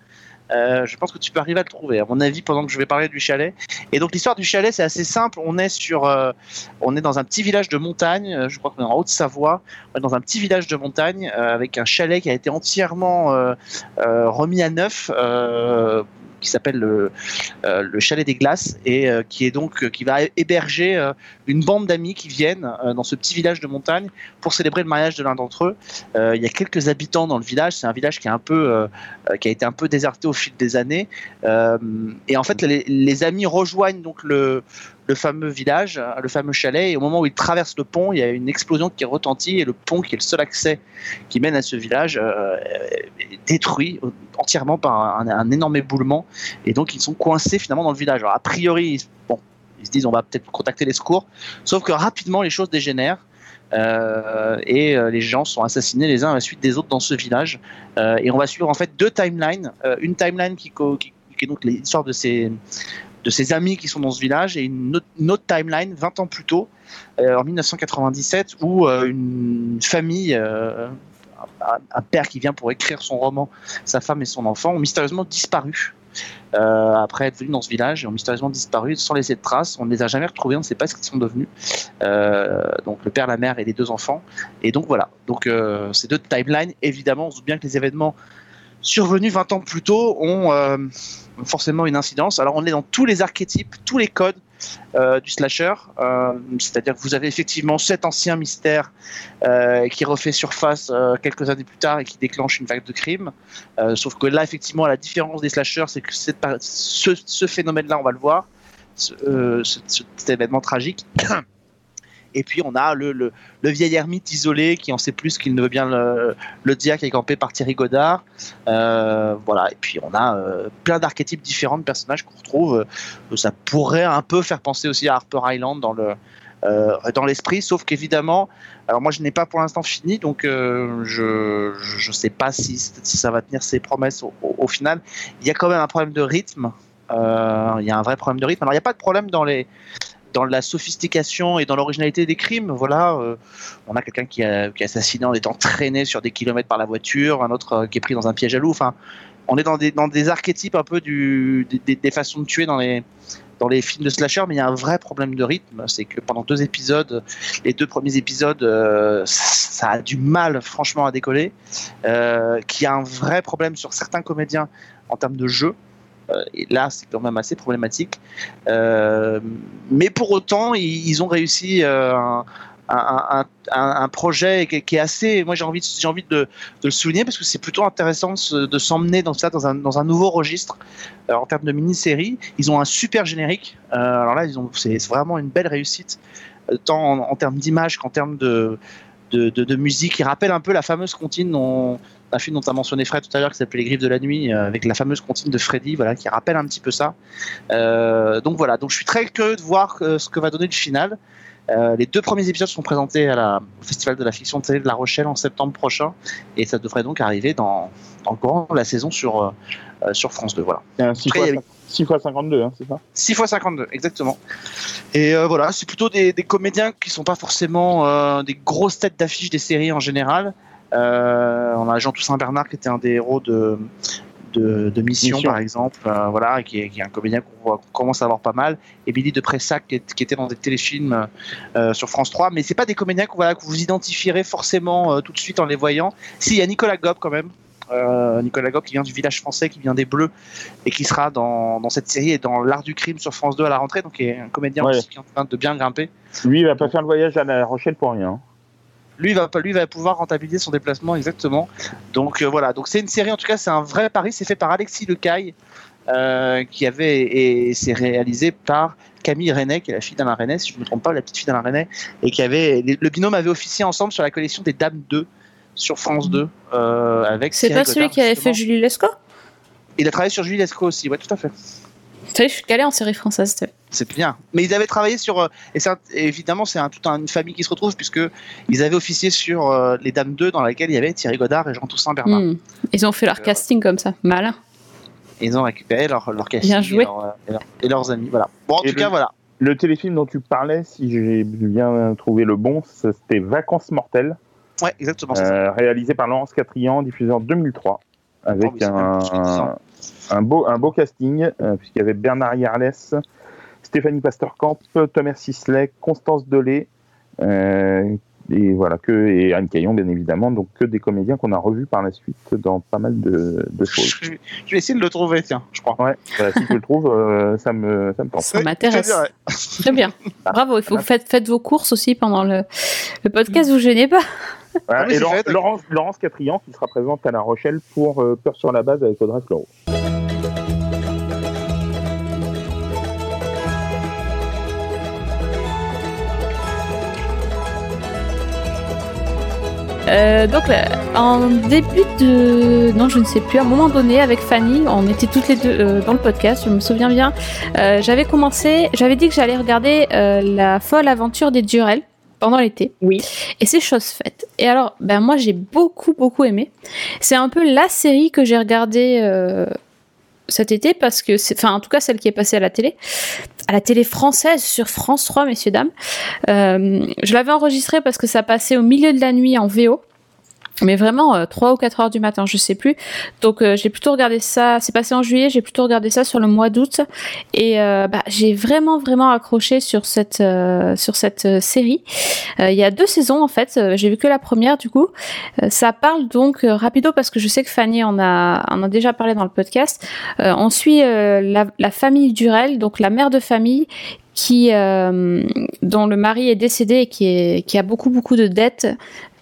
Euh, je pense que tu peux arriver à le trouver, à mon avis, pendant que je vais parler du chalet. Et donc l'histoire du chalet, c'est assez simple. On est sur, euh, on est dans un petit village de montagne. Je crois qu'on est en Haute-Savoie. On est dans un petit village de montagne euh, avec un chalet qui a été entièrement remis à neuf. Qui s'appelle le, euh, le chalet des glaces et euh, qui est donc euh, qui va héberger une bande d'amis qui viennent dans ce petit village de montagne pour célébrer le mariage de l'un d'entre eux. Il y a quelques habitants dans le village. C'est un village qui est un peu qui a été un peu déserté au fil des années. Et en fait, les, les amis rejoignent donc le, le fameux village, euh, le fameux chalet. Et au moment où ils traversent le pont, il y a une explosion qui retentit et le pont, qui est le seul accès qui mène à ce village, euh, est détruit entièrement par un, énorme éboulement. Et donc, ils sont coincés finalement dans le village. Alors, a priori, bon, ils se disent on va peut-être contacter les secours. Sauf que rapidement, les choses dégénèrent. Euh, et euh, les gens sont assassinés les uns à la suite des autres dans ce village. Et on va suivre en fait deux timelines. Une timeline qui est donc l'histoire de ces, de ses amis qui sont dans ce village et une autre, timeline 20 ans plus tôt, euh, en 1997, où euh, une famille, euh, un, père qui vient pour écrire son roman, sa femme et son enfant ont mystérieusement disparu. après être venus dans ce village et ont mystérieusement disparu sans laisser de traces. On ne les a jamais retrouvés, on ne sait pas ce qu'ils sont devenus. Donc le père, la mère et les deux enfants. Et donc voilà. Donc ces deux timelines, évidemment, on se doute bien que les événements survenus 20 ans plus tôt ont forcément une incidence. Alors on est dans tous les archétypes, tous les codes euh, du slasher, euh, c'est-à-dire que vous avez effectivement cet ancien mystère euh, qui refait surface quelques années plus tard et qui déclenche une vague de crimes. Sauf que là, effectivement, la différence des slashers, c'est que ce, phénomène-là, on va le voir, ce, ce- ce- cet événement tragique. Et puis on a le, vieil ermite isolé qui en sait plus qu'il ne veut bien le, le dire, qui est campé par Thierry Godard. Euh, voilà. Et puis on a euh, plein d'archétypes différents de personnages qu'on retrouve. Euh, Ça pourrait un peu faire penser aussi à Harper Island dans le dans l'esprit, sauf qu'évidemment, alors moi je n'ai pas pour l'instant fini, donc je je sais pas si, ça va tenir ses promesses au, final. Il y a quand même un problème de rythme. Il y a un vrai problème de rythme. Alors il n'y a pas de problème dans les dans la sophistication et dans l'originalité des crimes. Voilà, euh, on a quelqu'un qui a assassiné en étant traîné sur des kilomètres par la voiture, un autre euh, qui est pris dans un piège à loup. Enfin, on est dans des, archétypes un peu des- façons de tuer dans les, films de slasher, mais il y a un vrai problème de rythme. C'est que pendant deux épisodes, les deux premiers épisodes, euh, ça a du mal, franchement, à décoller. Qu'il y a un vrai problème sur certains comédiens en termes de jeu. Euh, là, c'est quand même assez problématique. Euh, mais pour autant, ils, ont réussi euh, un, projet qui, est assez. Moi, j'ai envie, j'ai envie de, le souligner parce que c'est plutôt intéressant de, se- de s'emmener dans dans un, nouveau registre en termes de mini-série. Ils ont un super générique. Alors là, c'est vraiment une belle réussite, tant en, termes d'image qu'en termes de, musique. Il rappelle un peu la fameuse comptine un film dont tu as mentionné Fred tout à l'heure qui s'appelait Les Griffes de la Nuit, euh, avec la fameuse comptine de Freddy, voilà, qui rappelle un petit peu ça. Euh, donc voilà, donc je suis très curieux de voir euh, ce que va donner le final. Euh, les deux premiers épisodes sont présentés à la, au Festival de la fiction de télé de La Rochelle en septembre prochain, et ça devrait donc arriver dans, dans le courant de la saison sur, sur France 2. Voilà. C'est un 6 Après, il y a eu- x 6 x 52, hein, c'est ça? 6 x 52, exactement. Et voilà, c'est plutôt des, des comédiens qui sont pas forcément des grosses têtes d'affiche des séries en général. Euh, on a Jean Toussaint Bernard qui était un des héros de, de, de Mission, Mission. par exemple, euh, voilà, et qui est, qui est un comédien qu'on commence à voir pas mal. Et Billy de Pressac qui, est- qui était dans des téléfilms euh, sur France 3, mais c'est pas des comédiens que, voilà, que vous identifierez forcément euh, tout de suite en les voyant. Si, il y a Nicolas Gob quand même. Nicolas Gob qui vient du village français, qui vient des Bleus et qui sera dans, dans cette série et dans l'art du crime sur France 2 à la rentrée, donc est un comédien Ouais. aussi qui est en train de bien grimper. Lui, il va pas faire le voyage à La Rochelle pour rien. hein. Lui va, lui va pouvoir rentabiliser son déplacement exactement. Donc euh, voilà, donc c'est une série en tout cas, c'est un vrai pari, c'est fait par Alexis Lecaille, euh, qui avait et c'est réalisé par Camille Renet, qui est la fille d'Alain Renet, si je ne me trompe pas, la petite fille d'Alain Renet, et qui avait le binôme avait officié ensemble sur la collection des Dames 2 sur France 2 euh, avec. C'est pas celui qui avait justement. fait Julie Lescaut? Il a travaillé sur Julie Lescaut aussi, ouais, tout à fait. Tu sais, je suis calée en série française. tu sais. C'est bien. Mais ils avaient travaillé sur euh, et et évidemment c'est un, toute un- une famille qui se retrouve puisque ils avaient officié sur euh, les Dames 2 dans laquelle il y avait Thierry Godard et Jean Toussaint Bernard. Hmm. Ils ont fait leur Euh, casting comme ça. Malin. Ils ont récupéré leur leur casting Bien joué. Et, leur, et leur- et leurs amis. Voilà. Bon en Et tout le- cas voilà. Le téléfilm dont tu parlais, si j'ai bien trouvé le bon, ça, c'était Vacances mortelles, Ouais exactement. ça. euh, réalisé par Laurence Catrian, diffusé en 2003, avec Oh, un. Un, beau, un beau casting, euh, puisqu'il y avait Bernard Yarles, Stéphanie Pasteur-Camp, Thomas Sisley, Constance Delay, euh, et voilà, que, et Anne Caillon, bien évidemment, donc que des comédiens qu'on a revus par la suite dans pas mal de, de choses. Je, je vais essayer de le trouver tiens, je crois. Ouais, voilà, si tu le trouves, euh, ça, me, ça me tente. Ça m'intéresse. Très bien. Bravo. Il faut vous faites, faites vos courses aussi pendant le, le podcast. Vous gênez pas. Voilà, Ah oui, et Laurence, fait, Laurence, Laurence Catrian qui sera présente à La Rochelle pour euh, Peur sur la base avec Audrey Fleurot. Euh, donc, là, en début de. Non, je ne sais plus. À un moment donné, avec Fanny, on était toutes les deux euh, dans le podcast, je me souviens bien. Euh, j'avais commencé. J'avais dit que j'allais regarder euh, La folle aventure des Durel pendant l'été. Oui. Et c'est chose faite. Et alors, ben moi, j'ai beaucoup, beaucoup aimé. C'est un peu la série que j'ai regardée. euh, cet été parce que enfin en tout cas celle qui est passée à la télé à la télé française sur France 3 messieurs dames euh, je l'avais enregistrée parce que ça passait au milieu de la nuit en VO mais vraiment euh, 3 ou 4 heures du matin, je sais plus. Donc euh, j'ai plutôt regardé ça, c'est passé en juillet, j'ai plutôt regardé ça sur le mois d'août et euh, bah, j'ai vraiment vraiment accroché sur cette euh, euh, série. Euh, Il y a deux saisons en fait, euh, j'ai vu que la première du coup. Euh, ça parle donc euh, rapido parce que je sais que Fanny en a déjà parlé dans le podcast. Euh, on suit euh, la, famille Durel, donc la mère de famille euh, dont le mari est décédé et qui a beaucoup beaucoup de dettes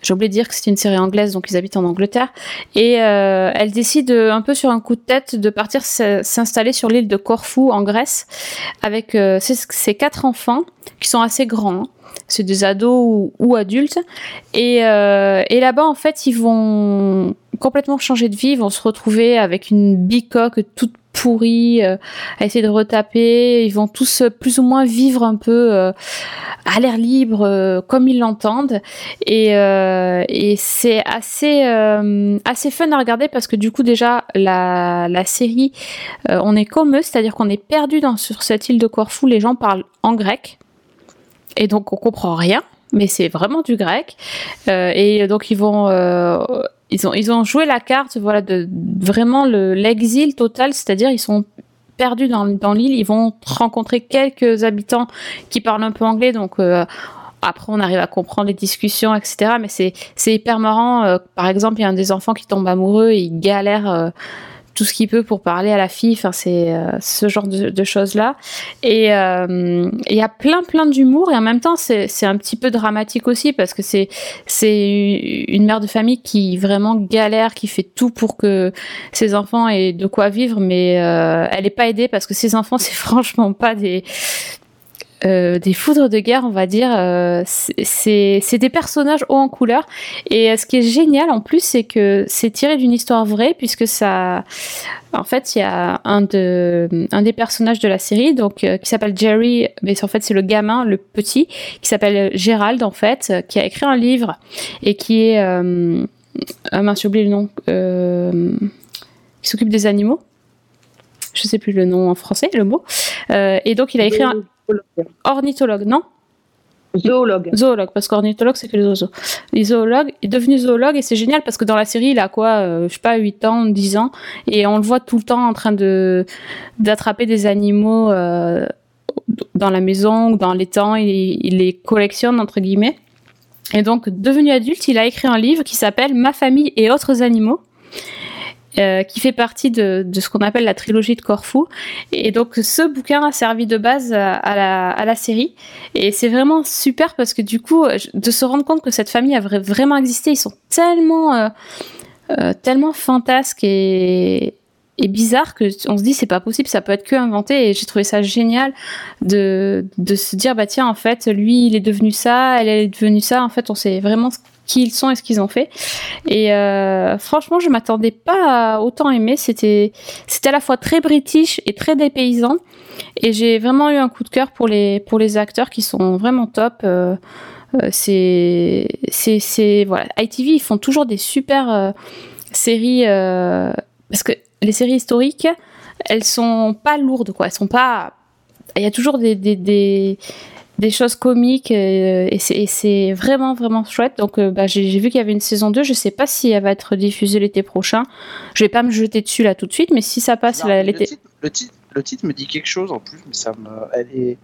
j'ai oublié de dire que c'était une série anglaise, donc ils habitent en Angleterre. Et euh, elle décide, euh, un peu sur un coup de tête, de partir s'installer sur l'île de Corfou, en Grèce, avec euh, ses, ses quatre enfants, qui sont assez grands. hein. C'est des ados ou, ou adultes. Et, euh, et là-bas, en fait, ils vont complètement changer de vie. Ils vont se retrouver avec une bicoque toute pourrie, euh, à essayer de retaper. Ils vont tous euh, plus ou moins vivre un peu euh, à l'air libre, comme ils l'entendent. Et, c'est assez assez fun à regarder parce que du coup déjà la, la série on est comme eux, c'est-à-dire qu'on est perdu sur cette île de Corfou, les gens parlent en grec et donc on comprend rien, mais c'est vraiment du grec et donc ils vont ils ont joué la carte voilà de vraiment le l'exil total, c'est-à-dire ils sont perdus dans, l'île, ils vont rencontrer quelques habitants qui parlent un peu anglais, donc euh, après on arrive à comprendre les discussions, etc. Mais c'est c'est hyper marrant. euh, par exemple, il y a un des enfants qui tombe amoureux et il galère euh, tout ce qu'il peut pour parler à la fille. Enfin, c'est euh, ce genre de, de choses là. Et euh, il y a plein plein d'humour et en même temps c'est un petit peu dramatique aussi parce que c'est une mère de famille qui vraiment galère, qui fait tout pour que ses enfants aient de quoi vivre, mais euh, elle est pas aidée parce que ses enfants c'est franchement pas des euh, des foudres de guerre, on va dire. Euh, c'est c'est des personnages hauts en couleur. Et euh, ce qui est génial en plus, c'est que c'est tiré d'une histoire vraie, puisque ça. En fait, il y a un, de, un des personnages de la série, donc euh, qui s'appelle Jerry, mais en fait c'est le gamin, le petit, qui s'appelle Gérald en fait, qui a écrit un livre et qui est, euh, ah mince, j'ai oublié le nom, euh, qui s'occupe des animaux. Je sais plus le nom en français, le mot. Euh, et donc il a écrit un ornithologue, non? Zoologue. Zoologue, parce qu'ornithologue, c'est que les oiseaux. Les zoologues, il est devenu zoologue et c'est génial parce que dans la série, il a quoi, euh, je sais pas, 8 ans, 10 ans, et on le voit tout le temps en train de d'attraper des animaux euh, dans la maison ou dans l'étang, il, il les collectionne, entre guillemets. Et donc, devenu adulte, il a écrit un livre qui s'appelle Ma famille et autres animaux. Euh, qui fait partie de, ce qu'on appelle la trilogie de Corfou. Et donc ce bouquin a servi de base à, la, série. Et c'est vraiment super parce que du coup, de se rendre compte que cette famille a vra- vraiment existé, ils sont tellement, euh, euh, tellement fantasques et, et bizarres que on se dit c'est pas possible, ça peut être que inventé. Et j'ai trouvé ça génial de, de se dire bah tiens en fait lui il est devenu ça, elle est devenue ça. En fait on sait vraiment qui ils sont et ce qu'ils ont fait. Et euh, franchement je m'attendais pas à autant aimer. C'était c'était à la fois très british et très dépaysant. Et j'ai vraiment eu un coup de cœur pour les pour les acteurs qui sont vraiment top. Euh, euh, c'est c'est voilà ITV ils font toujours des super séries parce que les séries historiques elles sont pas lourdes quoi elles sont pas il y a toujours des, des choses comiques euh, et c'est et c'est vraiment vraiment chouette donc euh, bah, j'ai vu qu'il y avait une saison 2 je sais pas si elle va être diffusée l'été prochain je vais pas me jeter dessus là tout de suite mais si ça passe le, l'été le, titre, le titre me dit quelque chose en plus, mais ça me. Elle est...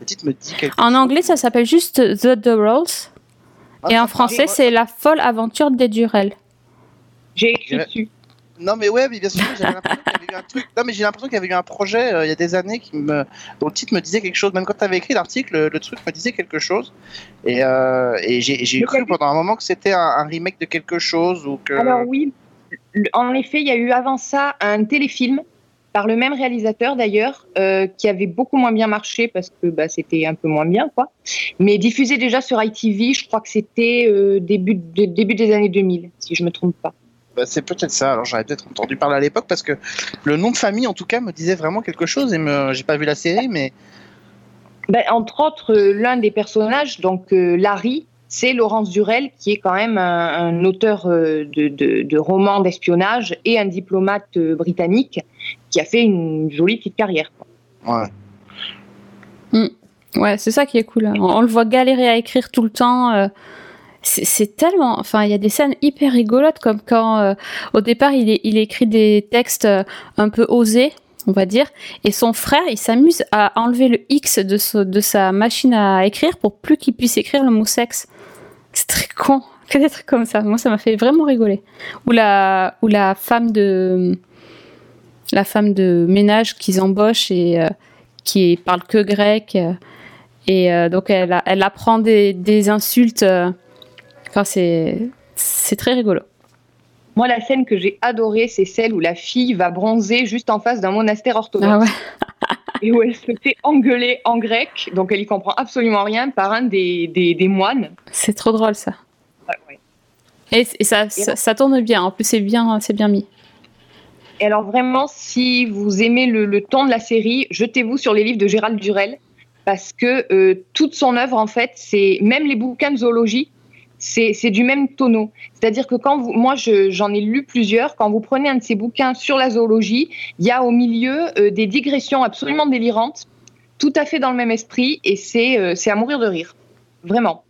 Le titre me dit quelque en chose. anglais ça s'appelle juste The Durrells Ah, et en ça français c'est La folle aventure des Durrell J'ai écrit dessus. Non mais ouais, mais bien sûr, j'avais l'impression qu'il y avait eu un truc. Non mais j'ai l'impression qu'il y avait eu un projet euh, il y a des années qui me, dont le titre me disait quelque chose. Même quand tu avais écrit l'article, le, le truc me disait quelque chose. Et, euh, et j'ai cru pendant un moment que c'était un, un remake de quelque chose ou que. Alors oui, en effet, il y a eu avant ça un téléfilm par le même réalisateur d'ailleurs, euh, qui avait beaucoup moins bien marché parce que bah, c'était un peu moins bien, quoi. Mais diffusé déjà sur ITV, je crois que c'était euh, début, de- début des années 2000, si je me trompe pas. Bah, c'est peut-être ça. Alors j'aurais peut-être entendu parler à l'époque parce que le nom de famille en tout cas me disait vraiment quelque chose et me... j'ai pas vu la série mais Ben, entre autres, euh, l'un des personnages, donc euh, Larry, c'est Laurence Durel, qui est quand même un, un auteur euh, de, de, de romans d'espionnage et un diplomate britannique qui a fait une jolie petite carrière. ouais. Ouais, c'est ça qui est cool. hein. On, on le voit galérer à écrire tout le temps. euh, c'est tellement, enfin, il y a des scènes hyper rigolotes, comme quand euh, au départ il, écrit des textes euh, un peu osés, on va dire, et son frère il s'amuse à enlever le X de, sa machine à écrire pour plus qu'il puisse écrire le mot sexe. C'est très con, que des comme ça. Moi, ça m'a fait vraiment rigoler. Ou la, ou la femme de, la femme de ménage qu'ils embauchent et euh, qui parle que grec. euh, et donc elle, elle apprend des, des insultes. Enfin, c'est très rigolo. Moi, la scène que j'ai adorée, c'est celle où la fille va bronzer juste en face d'un monastère orthodoxe. Ah ouais. Et où elle se fait engueuler en grec, donc elle y comprend absolument rien, par un des, des, des moines. C'est trop drôle ça. Ouais, ouais. Et, et ça, ça, ça tourne bien. En plus, c'est bien, c'est bien mis. Et alors vraiment, si vous aimez le, le ton de la série, jetez-vous sur les livres de Gérald Durel, parce que euh, toute son œuvre, en fait, c'est même les bouquins de zoologie, c'est du même tonneau. C'est-à-dire que quand vous, moi, je- j'en ai lu plusieurs, quand vous prenez un de ces bouquins sur la zoologie, il y a au milieu euh, des digressions absolument délirantes, tout à fait dans le même esprit, et c'est euh, à mourir de rire, vraiment.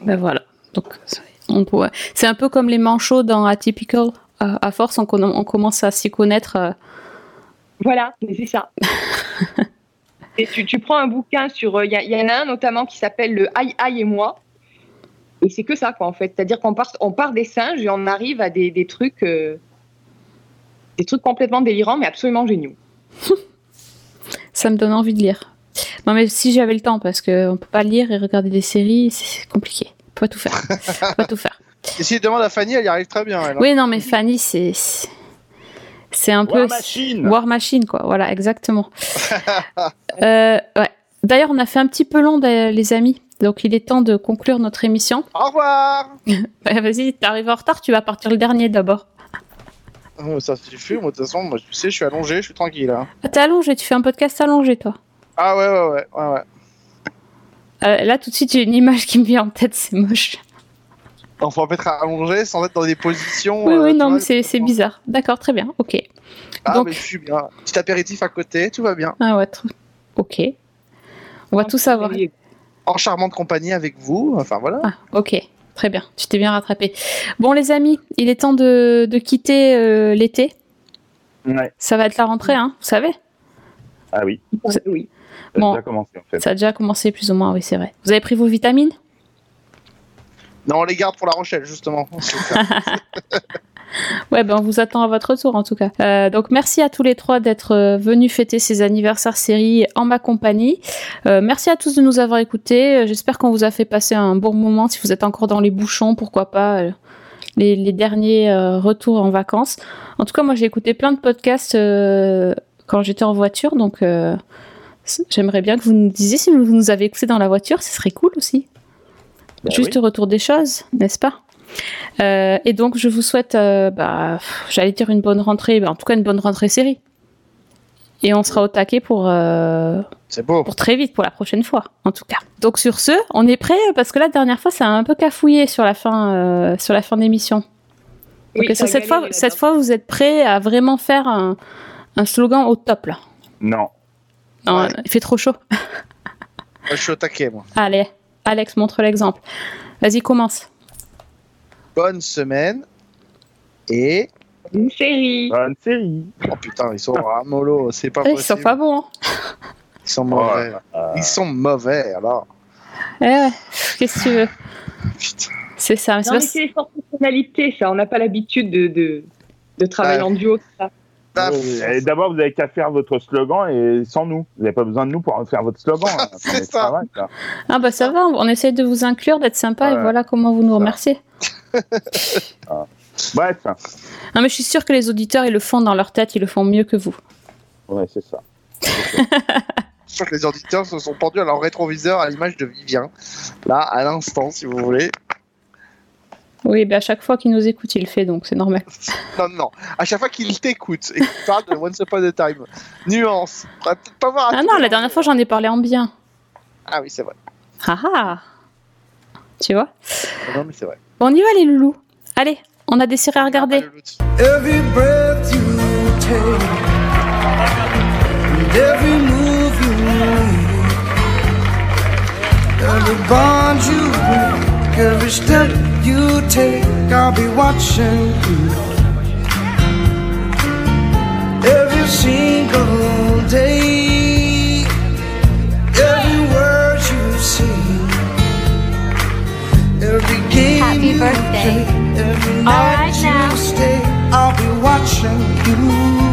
Ben voilà. Donc, c'est un peu comme les manchots dans Atypical. À, à force, on, on commence à s'y connaître. euh, Voilà, c'est ça. et tu, tu prends un bouquin sur. Il y, a- y en a un notamment qui s'appelle Le Aïe Aïe et moi. Et c'est que ça, quoi, en fait. C'est-à-dire qu'on part, on part des singes et on arrive à des, des trucs. euh, des trucs complètement délirants, mais absolument géniaux. Ça me donne envie de lire. Non, mais si j'avais le temps, parce qu'on peut pas lire et regarder des séries, c'est compliqué. On peut pas tout faire. On peut pas tout faire. Et si tu demandes à Fanny, elle y arrive très bien. elle, hein. Oui, non, mais Fanny, c'est. C'est- un peu. War Machine. War Machine, quoi. Voilà, exactement. Euh, ouais. D'ailleurs, on a fait un petit peu long, les amis. Donc, il est temps de conclure notre émission. Au revoir Ouais, Vas-y, t'arrives en retard, tu vas partir le dernier d'abord. Oh, Ça suffit, moi de toute façon, moi tu sais, je suis allongé, je suis tranquille. hein. Ah, T'es allongé, tu fais un podcast allongé, toi. Ah ouais, ouais, ouais, ouais, ouais. Euh, là, tout de suite, j'ai une image qui me vient en tête, c'est moche. On faut mettre allongé sans être dans des positions. Oui, euh, oui, tu non, vois, mais c'est c'est bizarre. D'accord, très bien, ok. Ah, Donc- mais je suis bien. Petit apéritif à côté, tout va bien. Ah ouais, tr- ok. On va tout savoir. En charmante compagnie avec vous, enfin voilà. Ah, ok, très bien, tu t'es bien rattrapé. Bon, les amis, il est temps de, de quitter euh, l'été. Ouais. Ça va être la rentrée, hein, vous savez Ah oui, Oui. ça a Bon. déjà commencé en fait. Ça a déjà commencé plus ou moins, oui, c'est vrai. Vous avez pris vos vitamines? Non, on les garde pour La Rochelle, justement. Ouais, ben on vous attend à votre retour en tout cas. Euh, donc merci à tous les trois d'être euh, venus fêter ces anniversaires séries en ma compagnie. Euh, merci à tous de nous avoir écoutés. J'espère qu'on vous a fait passer un bon moment. Si vous êtes encore dans les bouchons, pourquoi pas euh, les, les derniers euh, retours en vacances. En tout cas, moi j'ai écouté plein de podcasts euh, quand j'étais en voiture, donc euh, j'aimerais bien que vous nous disiez si vous nous avez écouté dans la voiture, ce serait cool aussi. Bah Juste oui. retour des choses, n'est-ce pas? Euh, Et donc je vous souhaite, euh, bah, j'allais dire une bonne rentrée, bah, en tout cas une bonne rentrée série. Et on sera au taquet pour, euh, C'est beau. pour très vite, pour la prochaine fois, en tout cas. Donc sur ce, on est prêt parce que la dernière fois, ça a un peu cafouillé sur la fin, euh, sur la fin d'émission. Oui, cette fois, cette fois, vous êtes prêts à vraiment faire un, un slogan au top là? Non. Non, Ouais. il fait trop chaud. Moi, je suis au taquet, moi. Allez, Alex, montre l'exemple. Vas-y, commence. Bonne semaine. Et. Une série. Bonne série. Oh putain, ils sont à mollo, c'est pas Eh, Ils possible. sont pas bons. Hein Ils sont Oh, mauvais. euh, Ils sont mauvais, alors. Eh ouais, qu'est-ce que tu veux? Putain. C'est ça. mais c'est Non, pas- c'est les fortes personnalités, ça. On n'a pas l'habitude de, de, de travailler Ouais. en duo. ça. Ah, D'abord, vous avez qu'à faire votre slogan et sans nous. Vous n'avez pas besoin de nous pour faire votre slogan. hein. C'est ça. Ah bah ça va, on essaie de vous inclure, d'être sympa et voilà comment vous nous remerciez. Bref, Non mais je suis sûre que les auditeurs ils le font dans leur tête, ils le font mieux que vous. ouais, c'est ça. Je crois que les auditeurs se sont pendus à leur rétroviseur à l'image de Vivien. Là, à l'instant, si vous voulez. Oui, bah à chaque fois qu'il nous écoute, il le fait donc c'est normal. Non, non. À chaque fois qu'il t'écoute et qu'il parle de Once Upon a Time, nuance. Pas voir. Ah non, la dernière fois j'en ai parlé en bien. Ah oui, c'est vrai. Ah ah Tu vois Non, mais c'est vrai. Bon, on y va les loulous. Allez, on a des séries à regarder. Every breath you take, and every move you make, every bond bond you break, every step you take, I'll be watching you. Every single day, every word you say, every game Happy you birthday. play, every All night right you now. stay, I'll be watching